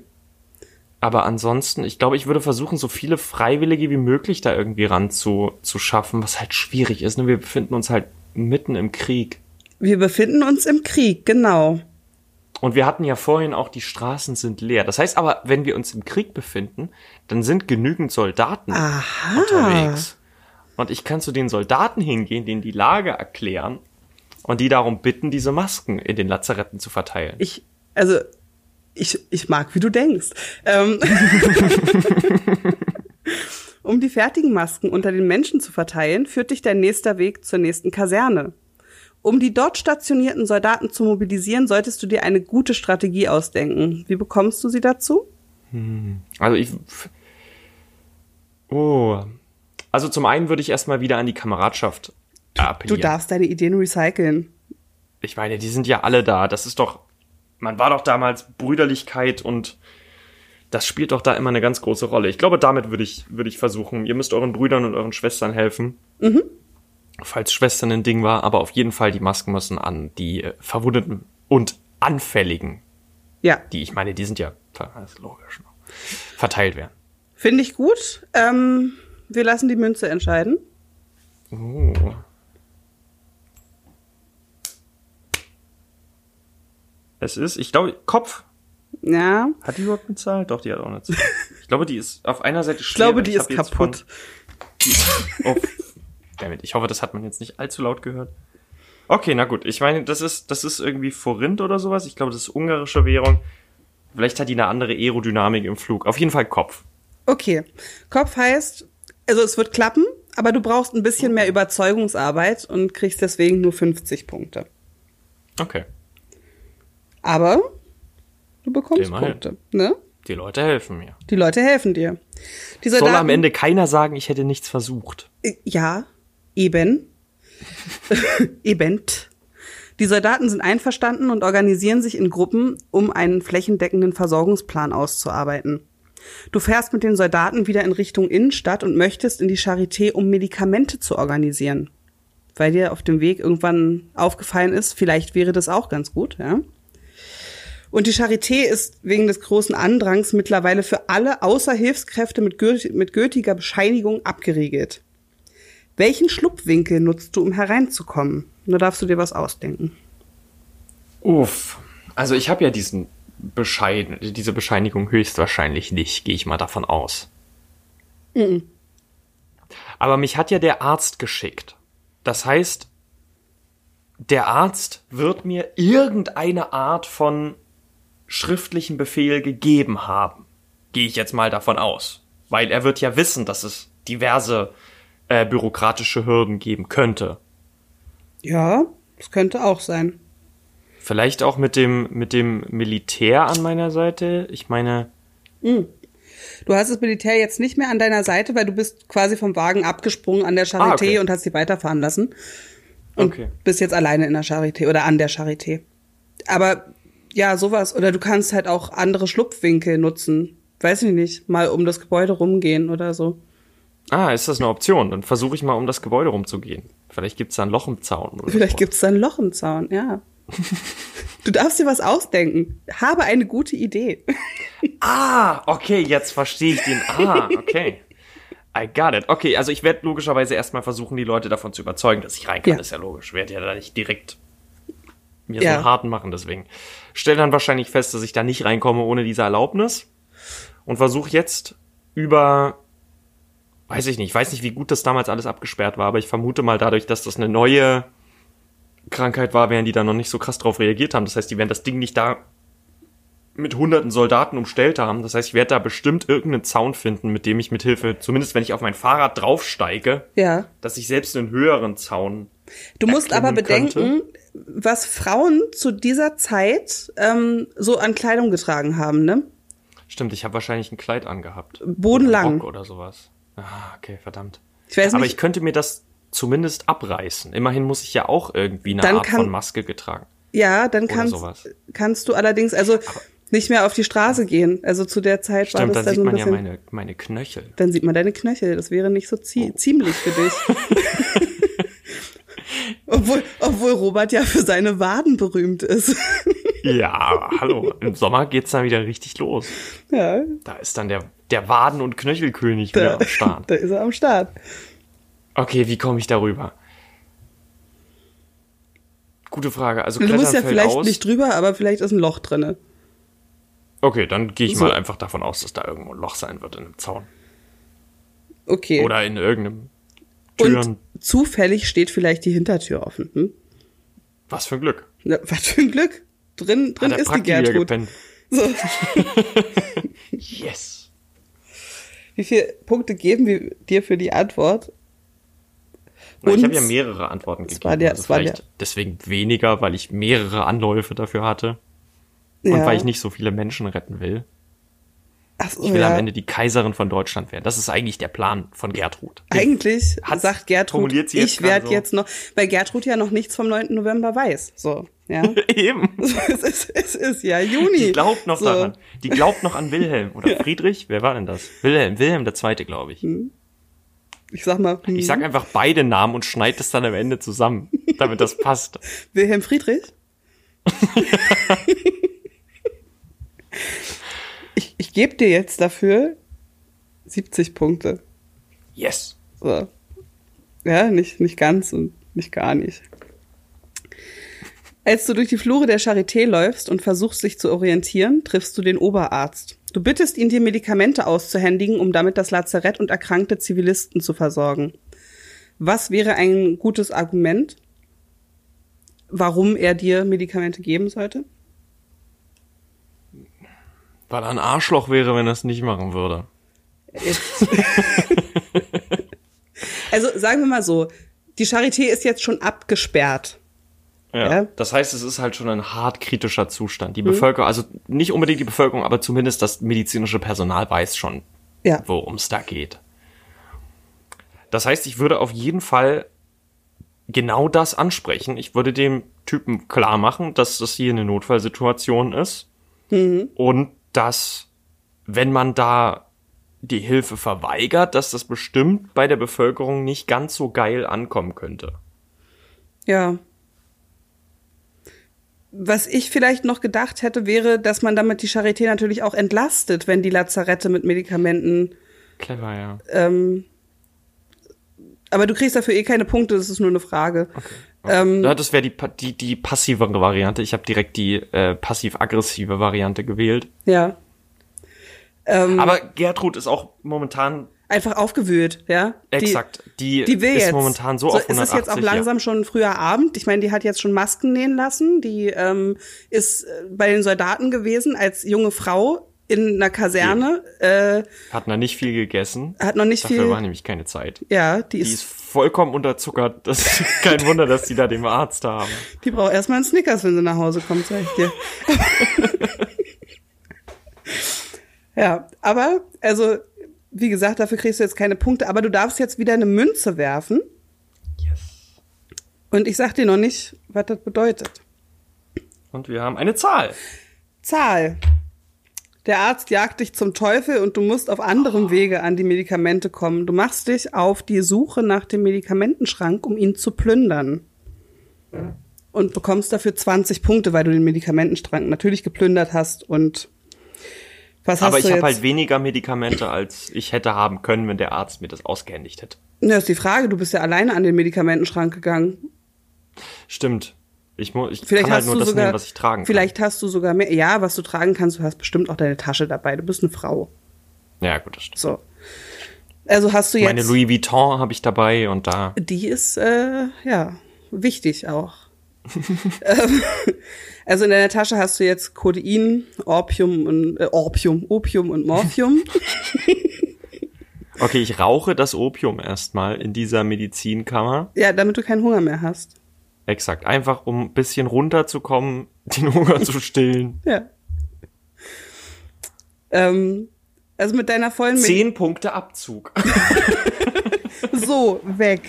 Aber ansonsten, ich glaube, ich würde versuchen, so viele Freiwillige wie möglich da irgendwie ran zu, zu schaffen, was halt schwierig ist. Ne? Wir befinden uns halt mitten im Krieg. Wir befinden uns im Krieg, genau. Und wir hatten ja vorhin auch, die Straßen sind leer. Das heißt aber, wenn wir uns im Krieg befinden, dann sind genügend Soldaten Aha. unterwegs. Und ich kann zu den Soldaten hingehen, denen die Lage erklären und die darum bitten, diese Masken in den Lazaretten zu verteilen. Ich, also, ich, ich mag, wie du denkst. Ähm (laughs) um die fertigen Masken unter den Menschen zu verteilen, führt dich dein nächster Weg zur nächsten Kaserne. Um die dort stationierten Soldaten zu mobilisieren, solltest du dir eine gute Strategie ausdenken. Wie bekommst du sie dazu? Hm. Also ich. Oh. Also zum einen würde ich erstmal wieder an die Kameradschaft appellieren. Du darfst deine Ideen recyceln. Ich meine, die sind ja alle da. Das ist doch. Man war doch damals Brüderlichkeit und das spielt doch da immer eine ganz große Rolle. Ich glaube, damit würde ich, würde ich versuchen. Ihr müsst euren Brüdern und euren Schwestern helfen. Mhm falls Schwestern ein Ding war, aber auf jeden Fall die Masken müssen an die äh, Verwundeten und Anfälligen. Ja. Die, ich meine, die sind ja, das ist logisch, ne, verteilt werden. Finde ich gut. Ähm, wir lassen die Münze entscheiden. Oh. Es ist, ich glaube, Kopf. Ja. Hat die überhaupt eine Zahl? Doch, die hat auch eine Zahl. Ich glaube, die ist auf einer Seite schwer. Ich glaube, die ist kaputt. Oh, damit. Ich hoffe, das hat man jetzt nicht allzu laut gehört. Okay, na gut. Ich meine, das ist, das ist irgendwie Forint oder sowas. Ich glaube, das ist ungarische Währung. Vielleicht hat die eine andere Aerodynamik im Flug. Auf jeden Fall Kopf. Okay. Kopf heißt, also es wird klappen, aber du brauchst ein bisschen mehr Überzeugungsarbeit und kriegst deswegen nur 50 Punkte. Okay. Aber du bekommst Immerhin. Punkte, ne? Die Leute helfen mir. Die Leute helfen dir. Die Soll am Ende keiner sagen, ich hätte nichts versucht. Äh, Ja, eben. (laughs) eben. Die Soldaten sind einverstanden und organisieren sich in Gruppen, um einen flächendeckenden Versorgungsplan auszuarbeiten. Du fährst mit den Soldaten wieder in Richtung Innenstadt und möchtest in die Charité, um Medikamente zu organisieren. Weil dir auf dem Weg irgendwann aufgefallen ist, vielleicht wäre das auch ganz gut, ja. Und die Charité ist wegen des großen Andrangs mittlerweile für alle außer Hilfskräfte mit, gült mit gültiger Bescheinigung abgeriegelt. Welchen Schlupfwinkel nutzt du, um hereinzukommen? Da darfst du dir was ausdenken. Uff. Also ich habe ja diesen Bescheid, diese Bescheinigung höchstwahrscheinlich nicht, gehe ich mal davon aus. Aber mich hat ja der Arzt geschickt. Das heißt, der Arzt wird mir irgendeine Art von schriftlichen Befehl gegeben haben. Gehe ich jetzt mal davon aus. Weil er wird ja wissen, dass es diverse äh, bürokratische Hürden geben könnte. Ja, das könnte auch sein. Vielleicht auch mit dem, mit dem Militär an meiner Seite. Ich meine, Du hast das Militär jetzt nicht mehr an deiner Seite, weil du bist quasi vom Wagen abgesprungen an der Charité Ah, okay. und hast sie weiterfahren lassen. Und Okay. bist jetzt alleine in der Charité oder an der Charité. Aber ja, sowas. Oder du kannst halt auch andere Schlupfwinkel nutzen. Weiß ich nicht. Mal um das Gebäude rumgehen oder so. ah, ist das eine Option? Dann versuche ich mal um das Gebäude rumzugehen. Vielleicht gibt's da ein Loch im Zaun. Oder Vielleicht so. gibt's da ein Loch im Zaun, ja. (laughs) Du darfst dir was ausdenken. Habe eine gute Idee. Ah, okay, jetzt verstehe ich den. Ah, (laughs) okay. I got it. Okay, also ich werde logischerweise erstmal versuchen, die Leute davon zu überzeugen, dass ich rein kann. Ja. Ist ja logisch. Werde ja da nicht direkt mir Ja. so einen harten machen, deswegen. Stell dann wahrscheinlich fest, dass ich da nicht reinkomme ohne diese Erlaubnis und versuche jetzt über, weiß ich nicht, ich weiß nicht, wie gut das damals alles abgesperrt war, aber ich vermute mal dadurch, dass das eine neue Krankheit war, während die da noch nicht so krass drauf reagiert haben. Das heißt, die werden das Ding nicht da mit hunderten Soldaten umstellt haben. Das heißt, ich werde da bestimmt irgendeinen Zaun finden, mit dem ich mit Hilfe, zumindest wenn ich auf mein Fahrrad draufsteige, Ja. dass ich selbst einen höheren Zaun. Du musst aber bedenken, was Frauen zu dieser Zeit ähm, so an Kleidung getragen haben, ne? Stimmt, ich habe wahrscheinlich ein Kleid angehabt. Bodenlang. Oder Rock oder sowas. Ah, okay, verdammt. Ich weiß Aber nicht. ich könnte mir das zumindest abreißen. Immerhin muss ich ja auch irgendwie eine Dann Art kann- von Maske getragen. ja, dann kannst, kannst du allerdings also nicht mehr auf die Straße gehen. Also zu der Zeit war Stimmt, das dann dann sieht so ein man ja bisschen. meine, meine Knöchel. dann sieht man deine Knöchel. Das wäre nicht so zie Oh. ziemlich für dich. (laughs) obwohl, obwohl Robert ja für seine Waden berühmt ist. Ja, hallo. Im Sommer geht's dann wieder richtig los. ja, Da ist dann der, der Waden- und Knöchelkönig wieder da, am Start. (laughs) da ist er am Start. Okay, wie komme ich darüber? Gute Frage. Also Du musst ja vielleicht aus. nicht drüber, aber vielleicht ist ein Loch drinne. Okay, dann gehe ich So. mal einfach davon aus, dass da irgendwo ein Loch sein wird in einem Zaun. Okay. Oder in irgendeinem Türen. Und zufällig steht vielleicht die Hintertür offen. Hm? Was für ein Glück. Na, was für ein Glück. Drin, drin ist die Prakti wieder Gertrud. So. (laughs) Yes. Wie viele Punkte geben wir dir für die Antwort? Na, ich habe ja mehrere Antworten gegeben. war der- also es war vielleicht der- deswegen weniger, weil ich mehrere Anläufe dafür hatte. Ja. Und weil ich nicht so viele Menschen retten will. So, Ich will ja. am Ende die Kaiserin von Deutschland werden. Das ist eigentlich der Plan von Gertrud. Eigentlich Hat- sagt Gertrud, formuliert sie jetzt ich werde so. jetzt noch, weil Gertrud ja noch nichts vom 9. November weiß. So, ja. (laughs) Eben. (laughs) es, ist, es ist ja Juni. Die glaubt noch so. daran. Die glaubt noch an Wilhelm. Oder (laughs) Friedrich? Wer war denn das? Wilhelm. Wilhelm der Zweite, glaube ich. Ich sag mal, hm, Ich sag einfach beide Namen und schneide es dann am Ende zusammen, damit das passt. Wilhelm Friedrich? Ich ich gebe dir jetzt dafür 70 Punkte. Yes. So. Ja, nicht, nicht ganz und nicht gar nicht. Als du durch die Flure der Charité läufst und versuchst dich zu orientieren, triffst du den Oberarzt. Du bittest ihn, dir Medikamente auszuhändigen, um damit das Lazarett und erkrankte Zivilisten zu versorgen. Was wäre ein gutes Argument, warum er dir Medikamente geben sollte? Weil er ein Arschloch wäre, wenn er es nicht machen würde. (laughs) also sagen wir mal so, die Charité ist jetzt schon abgesperrt. Ja, ja. Das heißt, es ist halt schon ein hart kritischer Zustand. Die mhm. Bevölkerung, also nicht unbedingt die Bevölkerung, aber zumindest das medizinische Personal weiß schon, ja. worum es da geht. Das heißt, ich würde auf jeden Fall genau das ansprechen. Ich würde dem Typen klar machen, dass das hier eine Notfallsituation ist mhm. und dass, wenn man da die Hilfe verweigert, dass das bestimmt bei der Bevölkerung nicht ganz so geil ankommen könnte. Ja. Was ich vielleicht noch gedacht hätte, wäre, dass man damit die Charité natürlich auch entlastet, wenn die Lazarette mit Medikamenten. Clever, ja. Ähm, aber du kriegst dafür eh keine Punkte, das ist nur eine Frage. Okay. okay. Ähm, ja, das wäre die, die, die passivere Variante. Ich habe direkt die äh, passiv-aggressive Variante gewählt. Ja. Ähm, aber Gertrud ist auch momentan einfach aufgewühlt, ja. Exakt. Die, die, die will ist jetzt. momentan so, so auf 180. Ist es jetzt auch langsam ja. schon früher Abend? Ich meine, die hat jetzt schon Masken nähen lassen. Die ähm, ist äh, bei den Soldaten gewesen als junge Frau in einer Kaserne. Äh, hat noch nicht viel gegessen. Hat noch nicht Dafür viel. Dafür war nämlich keine Zeit. Ja, die, die ist, ist vollkommen unterzuckert. Das ist (laughs) kein Wunder, dass die da den Arzt haben. Die braucht erstmal einen Snickers, wenn sie nach Hause kommt, sag ich dir. (laughs) Ja, aber, also, wie gesagt, dafür kriegst du jetzt keine Punkte, aber du darfst jetzt wieder eine Münze werfen. Yes. Und ich sag dir noch nicht, was das bedeutet. Und wir haben eine Zahl. Zahl. Der Arzt jagt dich zum Teufel und du musst auf anderem oh. Wege an die Medikamente kommen. Du machst dich auf die Suche nach dem Medikamentenschrank, um ihn zu plündern. Und bekommst dafür 20 Punkte, weil du den Medikamentenschrank natürlich geplündert hast und was hast Aber ich habe halt weniger Medikamente, als ich hätte haben können, wenn der Arzt mir das ausgehändigt hätte. Ja, ist die Frage. Du bist ja alleine an den Medikamentenschrank gegangen. Stimmt. Ich, mu ich vielleicht kann halt nur das sogar, nehmen, was ich tragen kann. Vielleicht hast du sogar mehr. Ja, was du tragen kannst, du hast bestimmt auch deine Tasche dabei. Du bist eine Frau. Ja, gut, das stimmt. So. Also hast du jetzt. Meine Louis Vuitton habe ich dabei und da. Die ist, äh, ja, wichtig auch. (laughs) Ähm, also in deiner Tasche hast du jetzt Codein, Orpium und äh, Orpium, Opium und Morphium. (laughs) okay, ich rauche das Opium erstmal in dieser Medizinkammer. Ja, damit du keinen Hunger mehr hast. Exakt, einfach um ein bisschen runterzukommen, (laughs) den Hunger zu stillen. Ja. Ähm, also mit deiner vollen Zehn Punkte Abzug. (laughs) so, weg.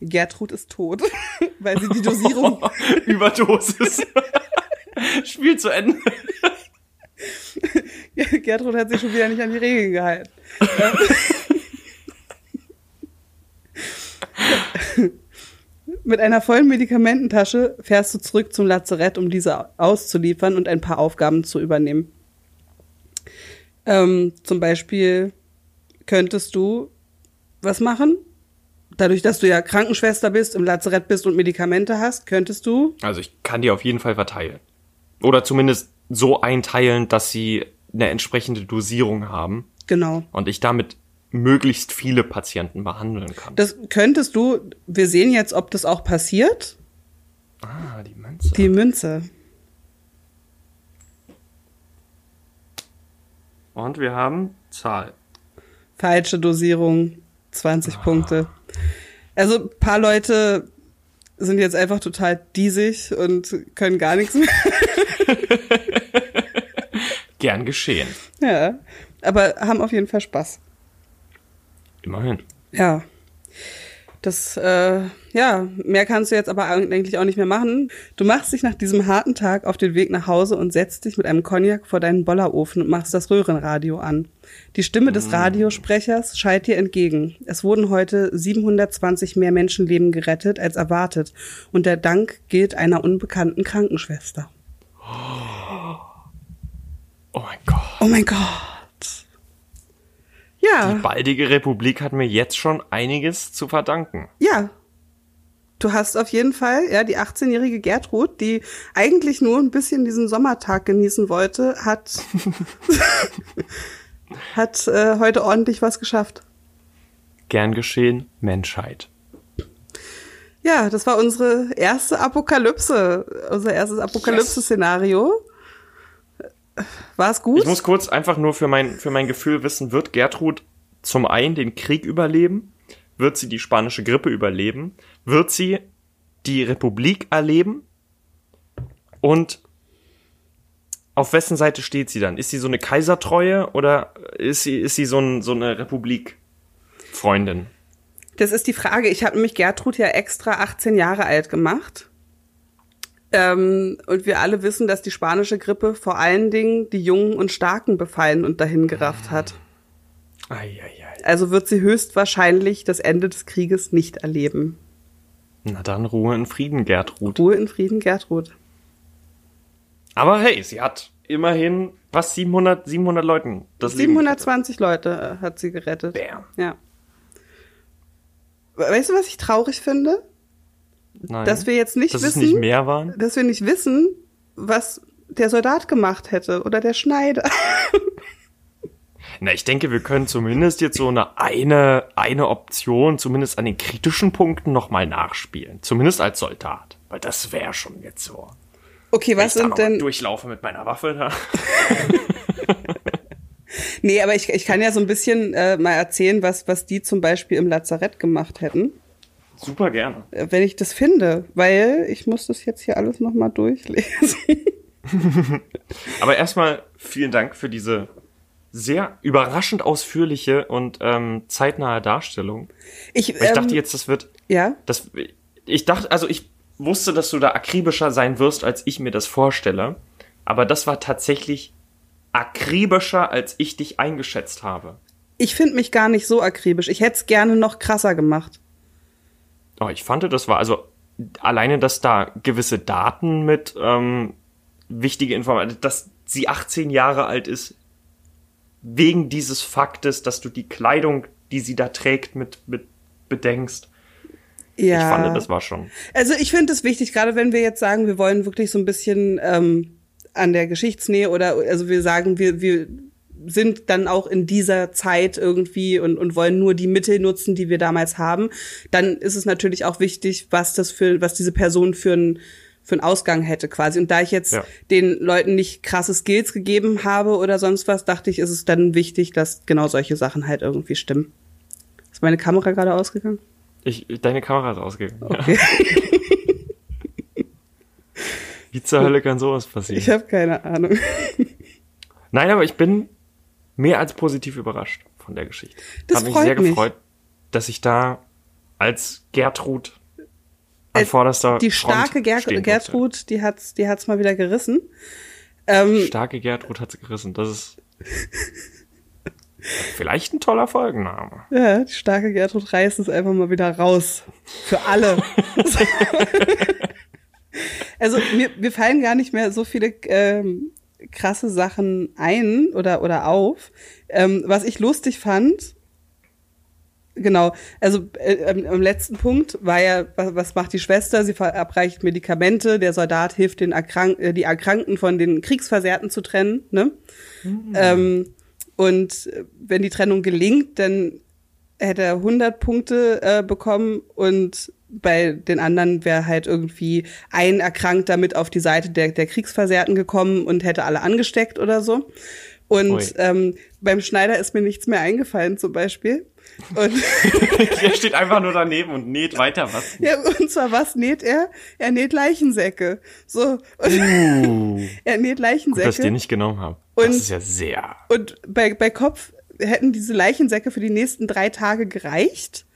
Gertrud ist tot, (laughs) weil sie die Dosierung. Überdosis. Spiel zu Ende. Gertrud hat sich schon wieder nicht an die Regeln gehalten. Mit einer vollen Medikamententasche fährst du zurück zum Lazarett, um diese auszuliefern und ein paar Aufgaben zu übernehmen. Ähm, zum Beispiel könntest du was machen? dadurch, dass du ja Krankenschwester bist, im Lazarett bist und Medikamente hast, könntest du? Also ich kann die auf jeden Fall verteilen. Oder zumindest so einteilen, dass sie eine entsprechende Dosierung haben. Genau. Und ich damit möglichst viele Patienten behandeln kann. Das könntest du, wir sehen jetzt, ob das auch passiert. Ah, die Münze. Die Münze. Und wir haben Zahl. Falsche Dosierung, 20 ah. Punkte. Also ein paar Leute sind jetzt einfach total diesig und können gar nichts mehr. (laughs) Gern geschehen. Ja, aber haben auf jeden Fall Spaß. Immerhin. Ja. Das, äh, ja, mehr kannst du jetzt aber eigentlich auch nicht mehr machen. Du machst dich nach diesem harten Tag auf den Weg nach Hause und setzt dich mit einem Cognac vor deinen Bollerofen und machst das Röhrenradio an. Die Stimme des mm. Radiosprechers schallt dir entgegen. Es wurden heute 720 mehr Menschenleben gerettet als erwartet und der Dank gilt einer unbekannten Krankenschwester. Oh mein Gott. Oh mein Gott. Ja. Die baldige Republik hat mir jetzt schon einiges zu verdanken. Ja. Du hast auf jeden Fall, ja, die 18-jährige Gertrud, die eigentlich nur ein bisschen diesen Sommertag genießen wollte, hat, (laughs) hat äh, heute ordentlich was geschafft. Gern geschehen, Menschheit. Ja, das war unsere erste Apokalypse, unser erstes Apokalypse-Szenario. War es gut? Ich muss kurz einfach nur für mein, für mein Gefühl wissen, wird Gertrud zum einen den Krieg überleben? Wird sie die spanische Grippe überleben? Wird sie die Republik erleben? Und auf wessen Seite steht sie dann? Ist sie so eine Kaisertreue oder ist sie, ist sie so, ein, so eine Republik-Freundin? Das ist die Frage. Ich habe nämlich Gertrud ja extra 18 Jahre alt gemacht. Ähm, und wir alle wissen, dass die spanische Grippe vor allen Dingen die Jungen und Starken befallen und dahin gerafft hat. Ei, ei, ei. Also wird sie höchstwahrscheinlich das Ende des Krieges nicht erleben. Na dann Ruhe in Frieden, Gertrud. Ruhe in Frieden, Gertrud. Aber hey, sie hat immerhin was 700, 700 Leuten das 720 Leben Leute hat sie gerettet. Bam. Ja. Weißt du, was ich traurig finde? Nein, dass wir jetzt nicht dass wissen, nicht mehr waren? dass wir nicht wissen, was der Soldat gemacht hätte oder der Schneider. (laughs) Na, ich denke, wir können zumindest jetzt so eine eine, eine Option, zumindest an den kritischen Punkten nochmal nachspielen. Zumindest als Soldat. Weil das wäre schon jetzt so. Okay, was sind denn. Durchlaufe mit meiner Waffe da. (laughs) (laughs) nee, aber ich, ich kann ja so ein bisschen äh, mal erzählen, was, was die zum Beispiel im Lazarett gemacht hätten. Super gerne. Äh, wenn ich das finde, weil ich muss das jetzt hier alles nochmal durchlesen. (laughs) aber erstmal vielen Dank für diese sehr überraschend ausführliche und ähm, zeitnahe Darstellung. Ich, ich dachte ähm, jetzt, das wird. Ja. Das, ich dachte, also ich wusste, dass du da akribischer sein wirst, als ich mir das vorstelle. Aber das war tatsächlich akribischer, als ich dich eingeschätzt habe. Ich finde mich gar nicht so akribisch. Ich hätte es gerne noch krasser gemacht. Oh, ich fand, das war also alleine, dass da gewisse Daten mit ähm, wichtige Informationen, dass sie 18 Jahre alt ist, wegen dieses Faktes, dass du die Kleidung, die sie da trägt, mit, mit bedenkst. Ja. Ich fand, das war schon. Also ich finde es wichtig, gerade wenn wir jetzt sagen, wir wollen wirklich so ein bisschen ähm, an der Geschichtsnähe oder also wir sagen, wir, wir sind dann auch in dieser Zeit irgendwie und, und wollen nur die Mittel nutzen, die wir damals haben, dann ist es natürlich auch wichtig, was das für, was diese Person für ein für einen Ausgang hätte quasi. Und da ich jetzt ja. den Leuten nicht krasse Skills gegeben habe oder sonst was, dachte ich, ist es dann wichtig, dass genau solche Sachen halt irgendwie stimmen. Ist meine Kamera gerade ausgegangen? Ich, deine Kamera ist ausgegangen. Okay. Ja. (laughs) Wie zur Hölle kann sowas passieren? Ich habe keine Ahnung. Nein, aber ich bin mehr als positiv überrascht von der Geschichte. Das hat mich sehr mich. gefreut, dass ich da als Gertrud an vorderster Die starke Ger Gertrud, die hat's, die hat's mal wieder gerissen. Ähm, starke Gertrud hat sie gerissen. Das ist (laughs) vielleicht ein toller Folgenname. Ja, die starke Gertrud reißt es einfach mal wieder raus. Für alle. (laughs) (laughs) also mir, mir fallen gar nicht mehr so viele ähm, krasse Sachen ein oder, oder auf. Ähm, was ich lustig fand, Genau, also äh, am letzten Punkt war ja, was, was macht die Schwester? Sie verabreicht Medikamente, der Soldat hilft den Erkrank äh, die Erkrankten von den Kriegsversehrten zu trennen. Ne? Mhm. Ähm, und wenn die Trennung gelingt, dann hätte er 100 Punkte äh, bekommen und bei den anderen wäre halt irgendwie ein Erkrankter mit auf die Seite der, der Kriegsversehrten gekommen und hätte alle angesteckt oder so. Und ähm, beim Schneider ist mir nichts mehr eingefallen zum Beispiel. Und (laughs) er steht einfach nur daneben und näht weiter was. Ja, und zwar was näht er? Er näht Leichensäcke. So. Uh, (laughs) er näht Leichensäcke. Gut, dass ich den nicht genommen habe. Das ist ja sehr. Und bei, bei Kopf hätten diese Leichensäcke für die nächsten drei Tage gereicht.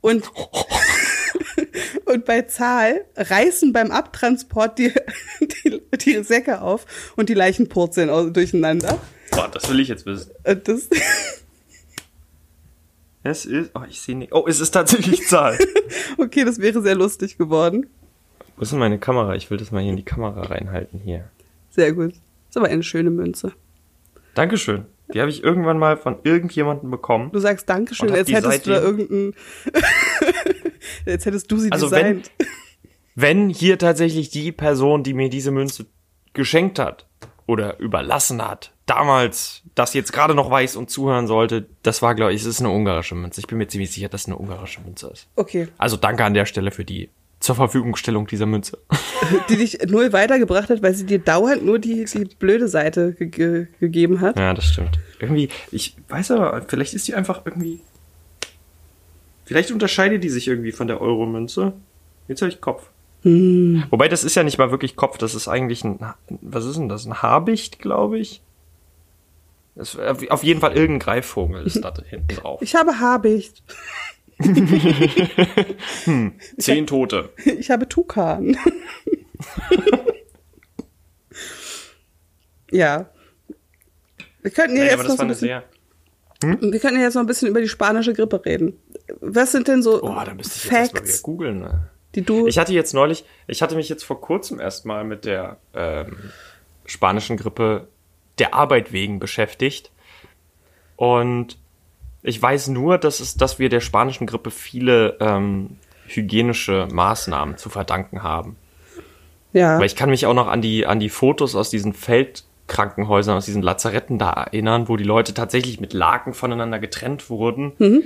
Und, (laughs) (laughs) und bei Zahl reißen beim Abtransport die, die, die Säcke auf und die Leichen purzeln durcheinander. Boah, das will ich jetzt wissen. Das (laughs) Es ist. Oh, ich sehe nicht. Oh, es ist tatsächlich Zahl. (laughs) okay, das wäre sehr lustig geworden. Wo ist denn meine Kamera? Ich will das mal hier in die Kamera reinhalten hier. Sehr gut. Ist aber eine schöne Münze. Dankeschön. Die habe ich irgendwann mal von irgendjemandem bekommen. Du sagst Dankeschön, als hättest du da irgendeinen (laughs) Jetzt hättest du sie also designt. Wenn, (laughs) wenn hier tatsächlich die Person, die mir diese Münze geschenkt hat oder überlassen hat, damals das jetzt gerade noch weiß und zuhören sollte, das war, glaube ich, es ist eine ungarische Münze. Ich bin mir ziemlich sicher, dass es eine ungarische Münze ist. Okay. Also danke an der Stelle für die zur Verfügungstellung dieser Münze. (laughs) Die dich null weitergebracht hat, weil sie dir dauernd nur die, die blöde Seite ge ge gegeben hat. Ja, das stimmt. Irgendwie, ich weiß aber, vielleicht ist die einfach irgendwie. Vielleicht unterscheidet die sich irgendwie von der Euro-Münze. Jetzt habe ich Kopf. Hm. Wobei, das ist ja nicht mal wirklich Kopf, das ist eigentlich ein. Was ist denn das? Ein Habicht, glaube ich. Das, auf jeden Fall irgendein Greifvogel ist da (laughs) hinten drauf. Ich habe Habicht. (laughs) hm, zehn Tote. (laughs) Ich habe Tukan. ja. Wir könnten ja, ja jetzt noch so ein bisschen, hm? Wir könnten ja jetzt noch ein bisschen über die spanische Grippe reden. Was sind denn so oh, da müsste ich Facts, jetzt wieder googeln, ne? die du? Ich hatte jetzt neulich, ich hatte mich jetzt vor kurzem erstmal mit der ähm, spanischen Grippe der Arbeit wegen beschäftigt und ich weiß nur, dass, es, dass wir der spanischen Grippe viele ähm, hygienische Maßnahmen zu verdanken haben. Ja. Weil ich kann mich auch noch an die, an die Fotos aus diesen Feldkrankenhäusern, aus diesen Lazaretten da erinnern, wo die Leute tatsächlich mit Laken voneinander getrennt wurden. Mhm.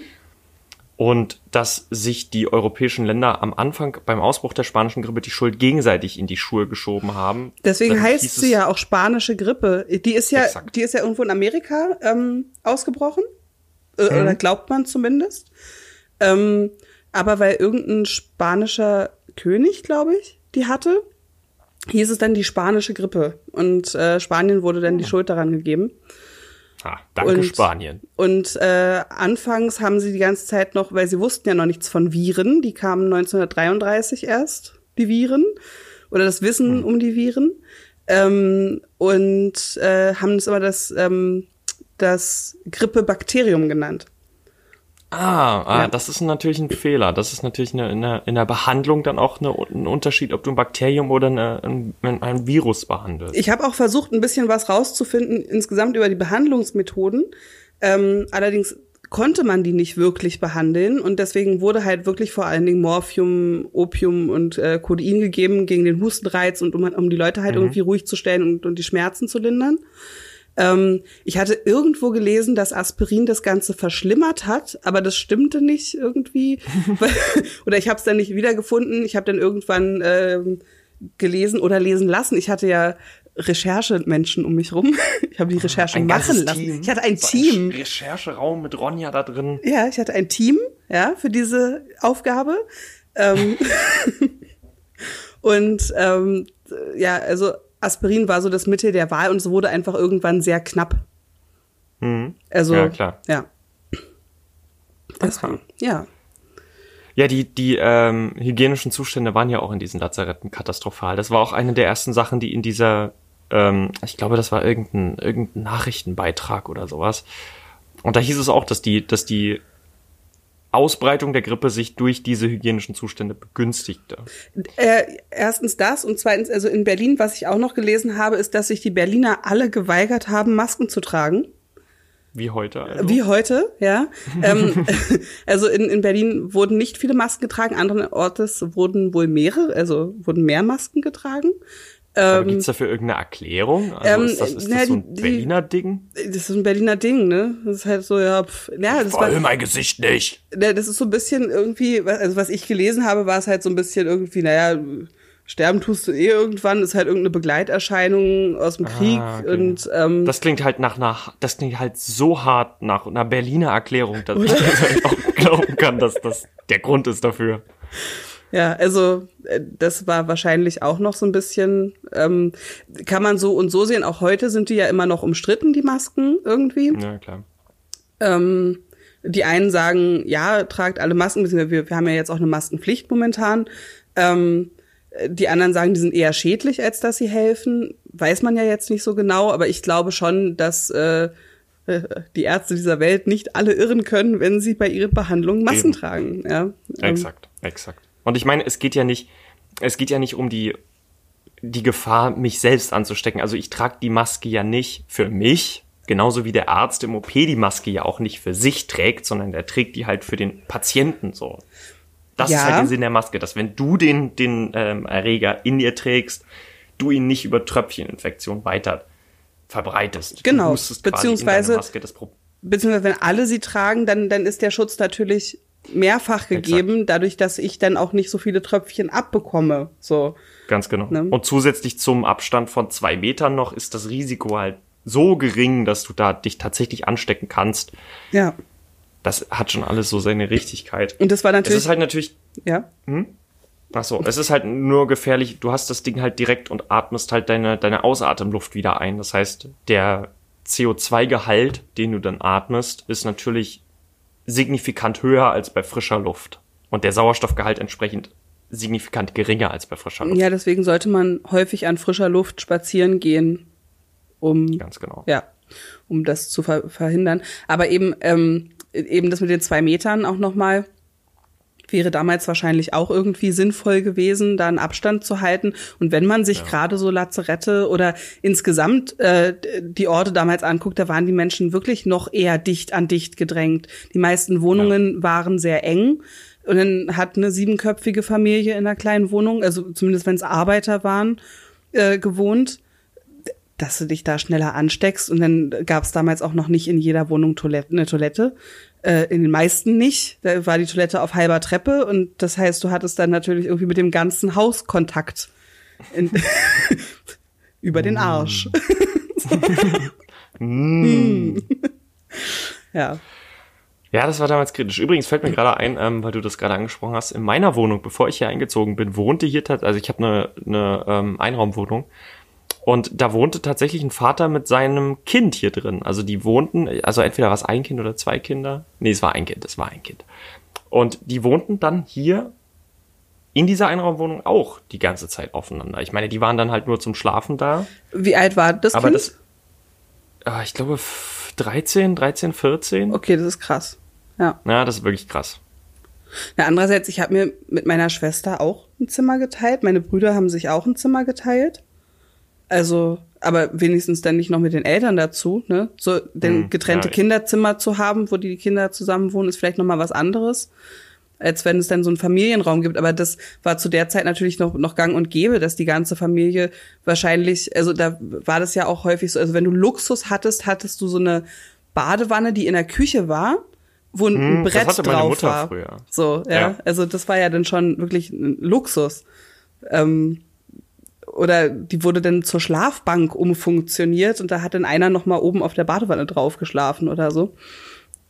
Und dass sich die europäischen Länder am Anfang beim Ausbruch der spanischen Grippe die Schuld gegenseitig in die Schuhe geschoben haben. Deswegen heißt sie ja auch spanische Grippe. Die ist ja, exakt. die ist ja irgendwo in Amerika ähm, ausgebrochen. Äh, mhm. Oder glaubt man zumindest. Ähm, aber weil irgendein spanischer König, glaube ich, die hatte, hieß es dann die spanische Grippe. Und äh, Spanien wurde dann die oh. Schuld daran gegeben. Ah, danke und, Spanien. Und äh, anfangs haben sie die ganze Zeit noch, weil sie wussten ja noch nichts von Viren, die kamen 1933 erst, die Viren, oder das Wissen hm. um die Viren. Ähm, und äh, haben es aber das ähm, das Grippebakterium genannt. Ah, ah ja. das ist natürlich ein Fehler. Das ist natürlich eine, in, der, in der Behandlung dann auch eine, ein Unterschied, ob du ein Bakterium oder eine, ein, ein Virus behandelst. Ich habe auch versucht, ein bisschen was rauszufinden insgesamt über die Behandlungsmethoden. Ähm, allerdings konnte man die nicht wirklich behandeln und deswegen wurde halt wirklich vor allen Dingen Morphium, Opium und äh, Codein gegeben gegen den Hustenreiz und um, um die Leute halt mhm. irgendwie ruhig zu stellen und, und die Schmerzen zu lindern. Ähm, ich hatte irgendwo gelesen, dass Aspirin das Ganze verschlimmert hat, aber das stimmte nicht irgendwie. (laughs) oder ich habe es dann nicht wiedergefunden. Ich habe dann irgendwann ähm, gelesen oder lesen lassen. Ich hatte ja Recherchemenschen um mich rum. (laughs) Ich habe die Recherche ein machen lassen. Team. Ich hatte ein Team. Ein Rechercheraum mit Ronja da drin. Ja, ich hatte ein Team, ja, für diese Aufgabe. Ähm (laughs) und ähm, ja, also Aspirin war so das Mittel der Wahl und es wurde einfach irgendwann sehr knapp. Mhm. Also, ja, klar. Ja. Deswegen, ja. Ja, die, die ähm, hygienischen Zustände waren ja auch in diesen Lazaretten katastrophal. Das war auch eine der ersten Sachen, die in dieser, ähm, ich glaube, das war irgendein, irgendein Nachrichtenbeitrag oder sowas. Und da hieß es auch, dass die, dass die Ausbreitung der Grippe sich durch diese hygienischen Zustände begünstigte? Äh, erstens das und zweitens, also in Berlin, was ich auch noch gelesen habe, ist, dass sich die Berliner alle geweigert haben, Masken zu tragen. Wie heute. Also. Wie heute, ja. (laughs) ähm, (laughs) also in, in Berlin wurden nicht viele Masken getragen, anderen Ortes wurden wohl mehrere, also wurden mehr Masken getragen. Ähm, Gibt es dafür irgendeine Erklärung? Also ähm, ist das, ist das so ein die, Berliner Ding? Das ist ein Berliner Ding, ne? Das ist halt so, ja, pf, ja das war mein Gesicht nicht. Ne, das ist so ein bisschen irgendwie, also was ich gelesen habe, war es halt so ein bisschen irgendwie, naja, sterben tust du eh irgendwann, ist halt irgendeine Begleiterscheinung aus dem ah, Krieg okay. und ähm, das klingt halt nach nach das klingt halt so hart nach einer Berliner Erklärung, dass, dass ich auch glauben kann, dass das der Grund ist dafür. Ja, also äh, das war wahrscheinlich auch noch so ein bisschen, ähm, kann man so und so sehen. Auch heute sind die ja immer noch umstritten, die Masken irgendwie. Ja, klar. Ähm, die einen sagen, ja, tragt alle Masken, wir, wir haben ja jetzt auch eine Maskenpflicht momentan. Ähm, die anderen sagen, die sind eher schädlich, als dass sie helfen. Weiß man ja jetzt nicht so genau, aber ich glaube schon, dass äh, (laughs) die Ärzte dieser Welt nicht alle irren können, wenn sie bei ihren Behandlungen Masken Eben. tragen. Ja, ähm, exakt, exakt. Und ich meine, es geht ja nicht, es geht ja nicht um die, die Gefahr, mich selbst anzustecken. Also ich trage die Maske ja nicht für mich, genauso wie der Arzt im OP die Maske ja auch nicht für sich trägt, sondern der trägt die halt für den Patienten so. Das ja. ist halt der Sinn der Maske, dass wenn du den, den ähm, Erreger in dir trägst, du ihn nicht über Tröpfcheninfektion weiter verbreitest. Genau, beziehungsweise, beziehungsweise wenn alle sie tragen, dann, dann ist der Schutz natürlich mehrfach gegeben, Exakt. dadurch, dass ich dann auch nicht so viele Tröpfchen abbekomme. So. Ganz genau. Ne? Und zusätzlich zum Abstand von zwei Metern noch ist das Risiko halt so gering, dass du da dich tatsächlich anstecken kannst. Ja. Das hat schon alles so seine Richtigkeit. Und das war natürlich. Es ist halt natürlich. Ja. Hm? Ach so, es ist halt nur gefährlich. Du hast das Ding halt direkt und atmest halt deine, deine Ausatemluft wieder ein. Das heißt, der CO2-Gehalt, den du dann atmest, ist natürlich signifikant höher als bei frischer Luft. Und der Sauerstoffgehalt entsprechend signifikant geringer als bei frischer Luft. Ja, deswegen sollte man häufig an frischer Luft spazieren gehen, um ganz genau. Ja, um das zu ver verhindern. Aber eben ähm, eben das mit den zwei Metern auch noch mal wäre damals wahrscheinlich auch irgendwie sinnvoll gewesen, da einen Abstand zu halten. Und wenn man sich ja. gerade so Lazarette oder insgesamt äh, die Orte damals anguckt, da waren die Menschen wirklich noch eher dicht an dicht gedrängt. Die meisten Wohnungen ja. waren sehr eng. Und dann hat eine siebenköpfige Familie in einer kleinen Wohnung, also zumindest wenn es Arbeiter waren, äh, gewohnt dass du dich da schneller ansteckst. Und dann gab es damals auch noch nicht in jeder Wohnung Toilette, eine Toilette. Äh, in den meisten nicht. Da war die Toilette auf halber Treppe und das heißt, du hattest dann natürlich irgendwie mit dem ganzen Haus Kontakt. (laughs) Über den Arsch. (laughs) mm. (laughs) ja. Ja, das war damals kritisch. Übrigens fällt mir gerade ein, ähm, weil du das gerade angesprochen hast, in meiner Wohnung, bevor ich hier eingezogen bin, wohnte hier tatsächlich, also ich habe eine, eine ähm, Einraumwohnung und da wohnte tatsächlich ein Vater mit seinem Kind hier drin. Also die wohnten, also entweder war es ein Kind oder zwei Kinder. Nee, es war ein Kind, es war ein Kind. Und die wohnten dann hier in dieser Einraumwohnung auch die ganze Zeit aufeinander. Ich meine, die waren dann halt nur zum Schlafen da. Wie alt war das Aber kind? das, äh, ich glaube 13, 13, 14. Okay, das ist krass. Ja. Ja, das ist wirklich krass. Na, andererseits, ich habe mir mit meiner Schwester auch ein Zimmer geteilt. Meine Brüder haben sich auch ein Zimmer geteilt. Also, aber wenigstens dann nicht noch mit den Eltern dazu, ne? So, denn hm, getrennte ja. Kinderzimmer zu haben, wo die Kinder zusammen wohnen, ist vielleicht noch mal was anderes, als wenn es dann so einen Familienraum gibt. Aber das war zu der Zeit natürlich noch, noch gang und gäbe, dass die ganze Familie wahrscheinlich, also da war das ja auch häufig so, also wenn du Luxus hattest, hattest du so eine Badewanne, die in der Küche war, wo ein hm, Brett drauf war. Früher. So, ja? ja. Also das war ja dann schon wirklich ein Luxus. Ähm, oder die wurde dann zur Schlafbank umfunktioniert und da hat dann einer noch mal oben auf der Badewanne drauf geschlafen oder so.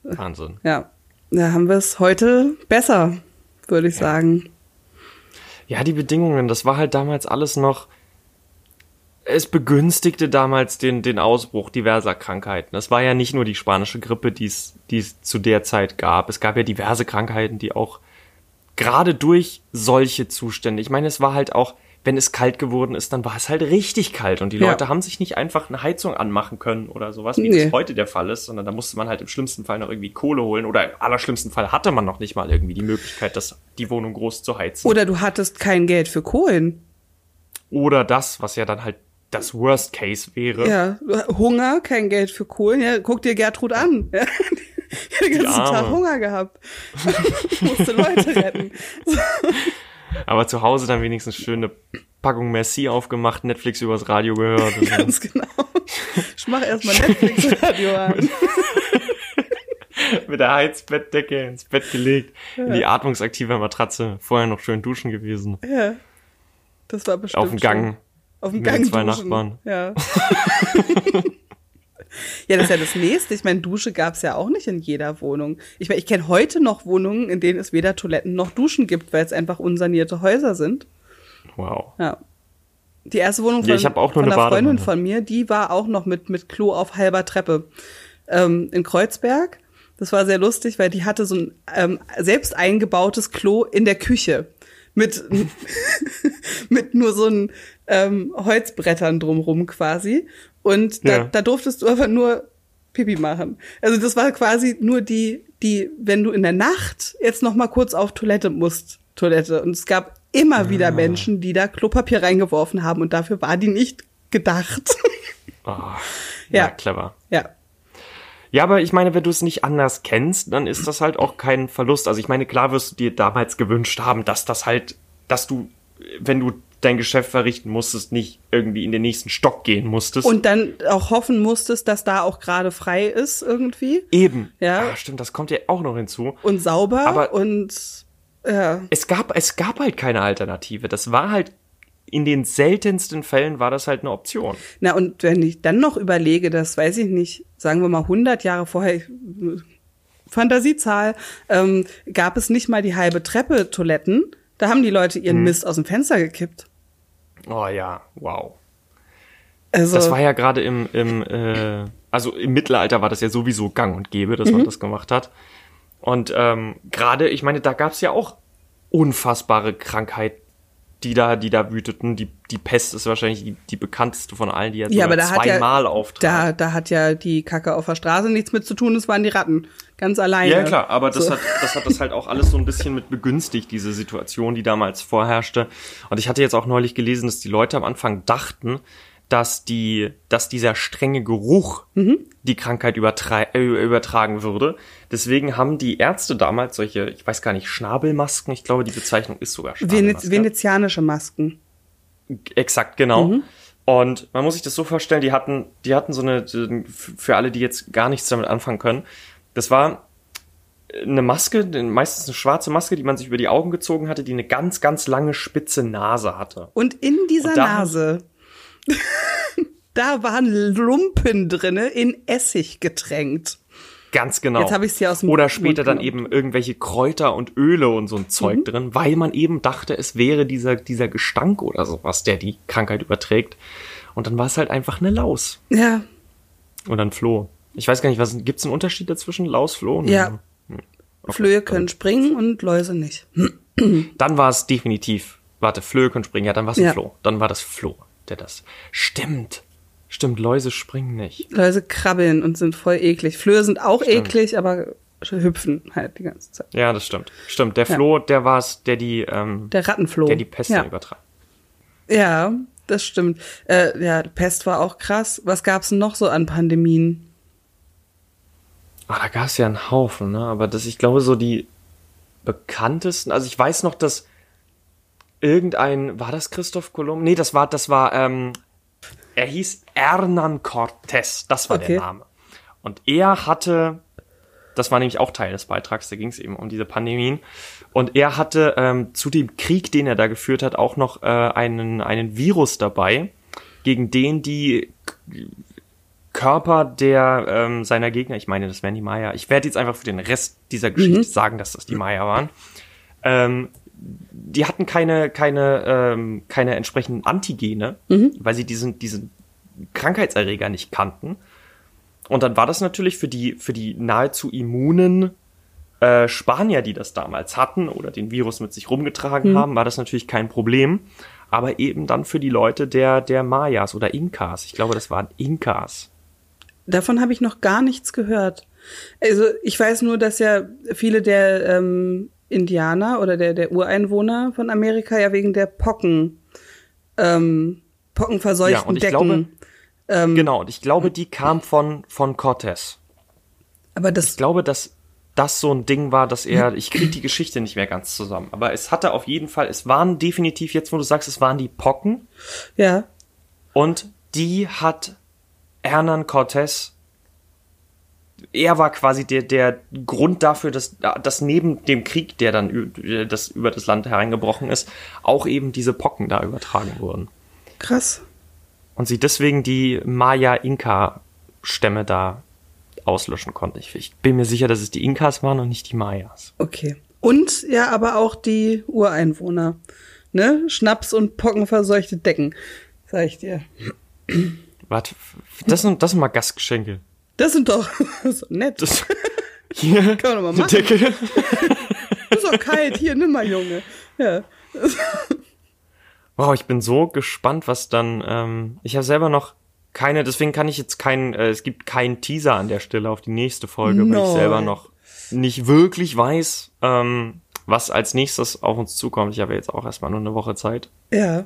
Wahnsinn. Ja, da haben wir es heute besser, würde ich ja. sagen. Ja, die Bedingungen, das war halt damals alles noch. Es begünstigte damals den, den Ausbruch diverser Krankheiten. Es war ja nicht nur die spanische Grippe, die es zu der Zeit gab. Es gab ja diverse Krankheiten, die auch gerade durch solche Zustände. Ich meine, es war halt auch wenn es kalt geworden ist, dann war es halt richtig kalt und die ja. Leute haben sich nicht einfach eine Heizung anmachen können oder sowas, wie nee. das heute der Fall ist, sondern da musste man halt im schlimmsten Fall noch irgendwie Kohle holen oder im allerschlimmsten Fall hatte man noch nicht mal irgendwie die Möglichkeit, das, die Wohnung groß zu heizen. Oder du hattest kein Geld für Kohlen. Oder das, was ja dann halt das Worst Case wäre. Ja, Hunger, kein Geld für Kohlen. Ja, guck dir Gertrud an. (laughs) Ja, die, den ganzen Tag Hunger gehabt. (laughs) Musste Leute retten. So. (laughs) Aber zu Hause dann wenigstens schöne Packung Merci aufgemacht, Netflix übers Radio gehört. (laughs) Ganz genau. Ich mache erstmal Netflix-Radio an. (laughs) Mit der Heizbettdecke ins Bett gelegt, ja. in die atmungsaktive Matratze, vorher noch schön duschen gewesen. Ja. Das war bestimmt. Auf dem Gang. Schön. Auf dem Gang. Zwei duschen. Nachbarn. Ja. (laughs) Ja, das ist ja das nächste. Ich meine, Dusche gab's ja auch nicht in jeder Wohnung. Ich meine, ich kenne heute noch Wohnungen, in denen es weder Toiletten noch Duschen gibt, weil es einfach unsanierte Häuser sind. Wow. Ja. Die erste Wohnung von, ja, von einer Freundin von mir, die war auch noch mit, mit Klo auf halber Treppe ähm, in Kreuzberg. Das war sehr lustig, weil die hatte so ein ähm, selbst eingebautes Klo in der Küche mit (laughs) mit nur so ein ähm, Holzbrettern drumrum quasi und da, ja. da durftest du aber nur Pipi machen. Also das war quasi nur die, die, wenn du in der Nacht jetzt noch mal kurz auf Toilette musst, Toilette. Und es gab immer ah. wieder Menschen, die da Klopapier reingeworfen haben und dafür war die nicht gedacht. Oh, (laughs) ja, ja, clever. Ja. Ja, aber ich meine, wenn du es nicht anders kennst, dann ist das halt auch kein Verlust. Also ich meine, klar wirst du dir damals gewünscht haben, dass das halt, dass du, wenn du dein Geschäft verrichten musstest, nicht irgendwie in den nächsten Stock gehen musstest. Und dann auch hoffen musstest, dass da auch gerade frei ist irgendwie. Eben. Ja. ja. Stimmt, das kommt ja auch noch hinzu. Und sauber aber und ja. Es gab, es gab halt keine Alternative. Das war halt in den seltensten Fällen war das halt eine Option. Na, und wenn ich dann noch überlege, das weiß ich nicht, sagen wir mal 100 Jahre vorher, Fantasiezahl, ähm, gab es nicht mal die halbe Treppe Toiletten. Da haben die Leute ihren hm. Mist aus dem Fenster gekippt. Oh ja, wow. Also, das war ja gerade im, im äh, also im Mittelalter war das ja sowieso gang und gäbe, dass mhm. man das gemacht hat. Und ähm, gerade, ich meine, da gab es ja auch unfassbare Krankheiten die da, die da wüteten. Die, die Pest ist wahrscheinlich die, die bekannteste von allen, die jetzt ja, aber da zweimal ja, auftrat. Da, da hat ja die Kacke auf der Straße nichts mit zu tun, das waren die Ratten. Ganz alleine. Ja, klar, aber das, so. hat, das hat das halt auch alles so ein bisschen mit begünstigt, diese Situation, die damals vorherrschte. Und ich hatte jetzt auch neulich gelesen, dass die Leute am Anfang dachten, dass die, dass dieser strenge Geruch mhm. die Krankheit äh, übertragen würde. Deswegen haben die Ärzte damals solche, ich weiß gar nicht, Schnabelmasken, ich glaube, die Bezeichnung ist sogar Venez Venezianische Masken. Exakt, genau. Mhm. Und man muss sich das so vorstellen, die hatten, die hatten so eine, für alle, die jetzt gar nichts damit anfangen können, das war eine Maske, meistens eine schwarze Maske, die man sich über die Augen gezogen hatte, die eine ganz, ganz lange spitze Nase hatte. Und in dieser Und Nase (laughs) da waren Lumpen drinne in Essig getränkt. Ganz genau. Jetzt habe ich sie aus dem Oder später dann eben irgendwelche Kräuter und Öle und so ein Zeug mhm. drin, weil man eben dachte, es wäre dieser, dieser Gestank oder sowas, der die Krankheit überträgt. Und dann war es halt einfach eine Laus. Ja. Oder ein Floh. Ich weiß gar nicht, was gibt es einen Unterschied dazwischen? Laus, Floh? Ja. Hm. Okay. Flöhe können springen und Läuse nicht. (clears throat) Dann war es definitiv. Warte, Flöhe können springen, ja, dann war es ein ja. Floh. Dann war das Floh der das. Stimmt. Stimmt, Läuse springen nicht. Läuse krabbeln und sind voll eklig. Flöhe sind auch stimmt. eklig, aber hüpfen halt die ganze Zeit. Ja, das stimmt. Stimmt. Der Floh, ja. der war es, der die, ähm, der Rattenfloh. Der die Pest ja. übertrag. Ja, das stimmt. Äh, ja, Pest war auch krass. Was gab's noch so an Pandemien? Ah, da gab's ja einen Haufen, ne? Aber das, ich glaube, so die bekanntesten, also ich weiß noch, dass irgendein, war das Christoph Kolumb? Nee, das war, das war, ähm, er hieß Hernan Cortés, das war okay. der Name. Und er hatte, das war nämlich auch Teil des Beitrags, da ging es eben um diese Pandemien. Und er hatte ähm, zu dem Krieg, den er da geführt hat, auch noch äh, einen, einen Virus dabei, gegen den die Körper der ähm, seiner Gegner, ich meine, das wären die Maya, ich werde jetzt einfach für den Rest dieser Geschichte mhm. sagen, dass das die Maya waren, ähm, die hatten keine, keine, ähm, keine entsprechenden Antigene, mhm. weil sie diesen, diesen Krankheitserreger nicht kannten. Und dann war das natürlich für die, für die nahezu immunen äh, Spanier, die das damals hatten oder den Virus mit sich rumgetragen mhm. haben, war das natürlich kein Problem. Aber eben dann für die Leute der, der Mayas oder Inkas. Ich glaube, das waren Inkas. Davon habe ich noch gar nichts gehört. Also ich weiß nur, dass ja viele der ähm, Indianer oder der, der Ureinwohner von Amerika ja wegen der Pocken, ähm, pockenverseuchten ja, und ich Decken. Glaube, ähm, genau, und ich glaube, die kam von, von Cortez. Aber das. Ich glaube, dass das so ein Ding war, dass er, ich kriege die Geschichte nicht mehr ganz zusammen, aber es hatte auf jeden Fall, es waren definitiv, jetzt wo du sagst, es waren die Pocken. Ja. Und die hat Hernan Cortez er war quasi der, der Grund dafür, dass, dass neben dem Krieg, der dann das über das Land hereingebrochen ist, auch eben diese Pocken da übertragen wurden. Krass. Und sie deswegen die Maya-Inka-Stämme da auslöschen konnten. Ich, ich bin mir sicher, dass es die Inkas waren und nicht die Mayas. Okay. Und ja, aber auch die Ureinwohner. Ne? Schnaps und pockenverseuchte Decken. Sag ich dir. Warte, das sind, das sind mal Gastgeschenke. Das sind doch (laughs) so nett. Das, (laughs) hier, Kann man doch mal machen. Decke. (laughs) ist doch kalt. Hier, nimm mal, Junge. Ja. Wow, ich bin so gespannt, was dann. Ähm, ich habe selber noch keine, deswegen kann ich jetzt keinen. Äh, es gibt keinen Teaser an der Stelle auf die nächste Folge, no. weil ich selber noch nicht wirklich weiß, ähm, was als nächstes auf uns zukommt. Ich habe jetzt auch erstmal nur eine Woche Zeit. Ja.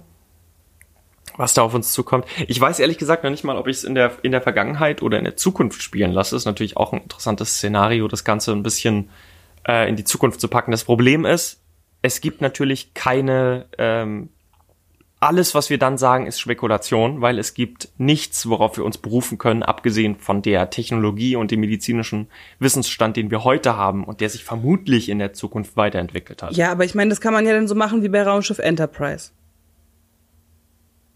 Was da auf uns zukommt. Ich weiß ehrlich gesagt noch nicht mal, ob ich es in der, in der Vergangenheit oder in der Zukunft spielen lasse. Ist natürlich auch ein interessantes Szenario, das Ganze ein bisschen äh, in die Zukunft zu packen. Das Problem ist, es gibt natürlich keine, ähm, alles, was wir dann sagen, ist Spekulation, weil es gibt nichts, worauf wir uns berufen können, abgesehen von der Technologie und dem medizinischen Wissensstand, den wir heute haben und der sich vermutlich in der Zukunft weiterentwickelt hat. Ja, aber ich meine, das kann man ja dann so machen wie bei Raumschiff Enterprise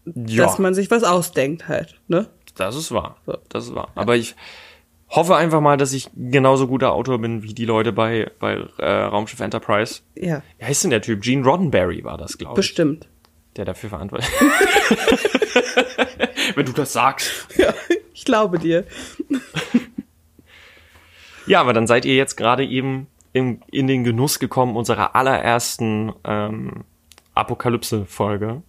ja. dass man sich was ausdenkt halt, ne? Das ist wahr. Das ist wahr. Aber ich hoffe einfach mal, dass ich genauso guter Autor bin wie die Leute bei, bei äh, Raumschiff Enterprise. Ja. Wie heißt denn der Typ? Gene Roddenberry war das, glaube ich. Bestimmt. Der dafür verantwortlich (laughs) Wenn du das sagst. Ja, ich glaube dir. (laughs) ja, aber dann seid ihr jetzt gerade eben in, in den Genuss gekommen unserer allerersten ähm, Apokalypse-Folge.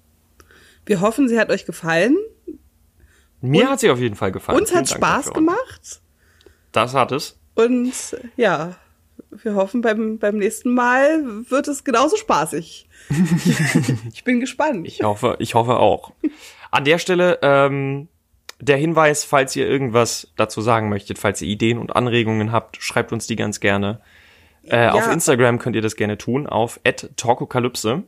Wir hoffen, sie hat euch gefallen. Mir Und hat sie auf jeden Fall gefallen. Uns hat Spaß gemacht. Das hat es. Und ja, wir hoffen, beim, beim nächsten Mal wird es genauso spaßig. (laughs) ich bin gespannt. Ich hoffe, ich hoffe auch. An der Stelle ähm, der Hinweis, falls ihr irgendwas dazu sagen möchtet, falls ihr Ideen und Anregungen habt, schreibt uns die ganz gerne. Äh, ja. Auf Instagram könnt ihr das gerne tun, auf @talkokalypse.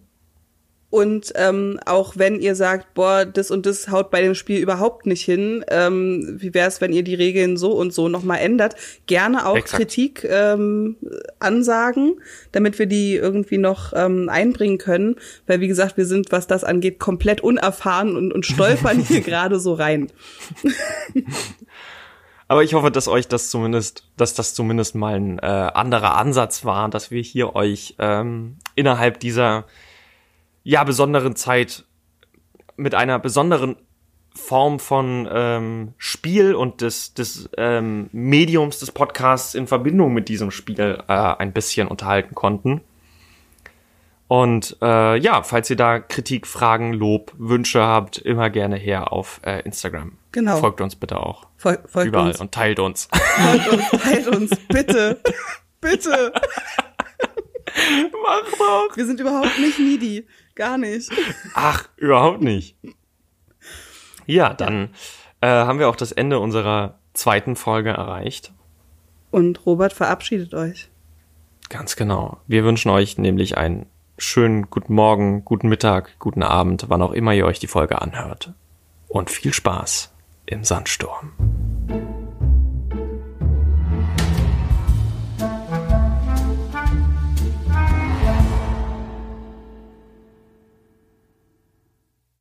Und ähm, auch wenn ihr sagt, boah, das und das haut bei dem Spiel überhaupt nicht hin, ähm, wie wäre es, wenn ihr die Regeln so und so nochmal ändert, gerne auch Exakt. Kritik ähm, ansagen, damit wir die irgendwie noch ähm, einbringen können. Weil wie gesagt, wir sind, was das angeht, komplett unerfahren und, und stolpern hier (laughs) gerade so rein. Aber ich hoffe, dass euch das zumindest, dass das zumindest mal ein äh, anderer Ansatz war, dass wir hier euch ähm, innerhalb dieser ja, besonderen Zeit mit einer besonderen Form von ähm, Spiel und des, des ähm, Mediums des Podcasts in Verbindung mit diesem Spiel äh, ein bisschen unterhalten konnten. Und äh, ja, falls ihr da Kritik, Fragen, Lob, Wünsche habt, immer gerne her auf äh, Instagram. Genau. Folgt uns bitte auch. Fol folgt Überall uns. und teilt uns. Folgt uns, teilt uns, bitte. bitte. (laughs) Mach doch. Wir sind überhaupt nicht needy. Gar nicht. Ach, überhaupt nicht. Ja, dann äh, haben wir auch das Ende unserer zweiten Folge erreicht. Und Robert verabschiedet euch. Ganz genau. Wir wünschen euch nämlich einen schönen guten Morgen, guten Mittag, guten Abend, wann auch immer ihr euch die Folge anhört. Und viel Spaß im Sandsturm.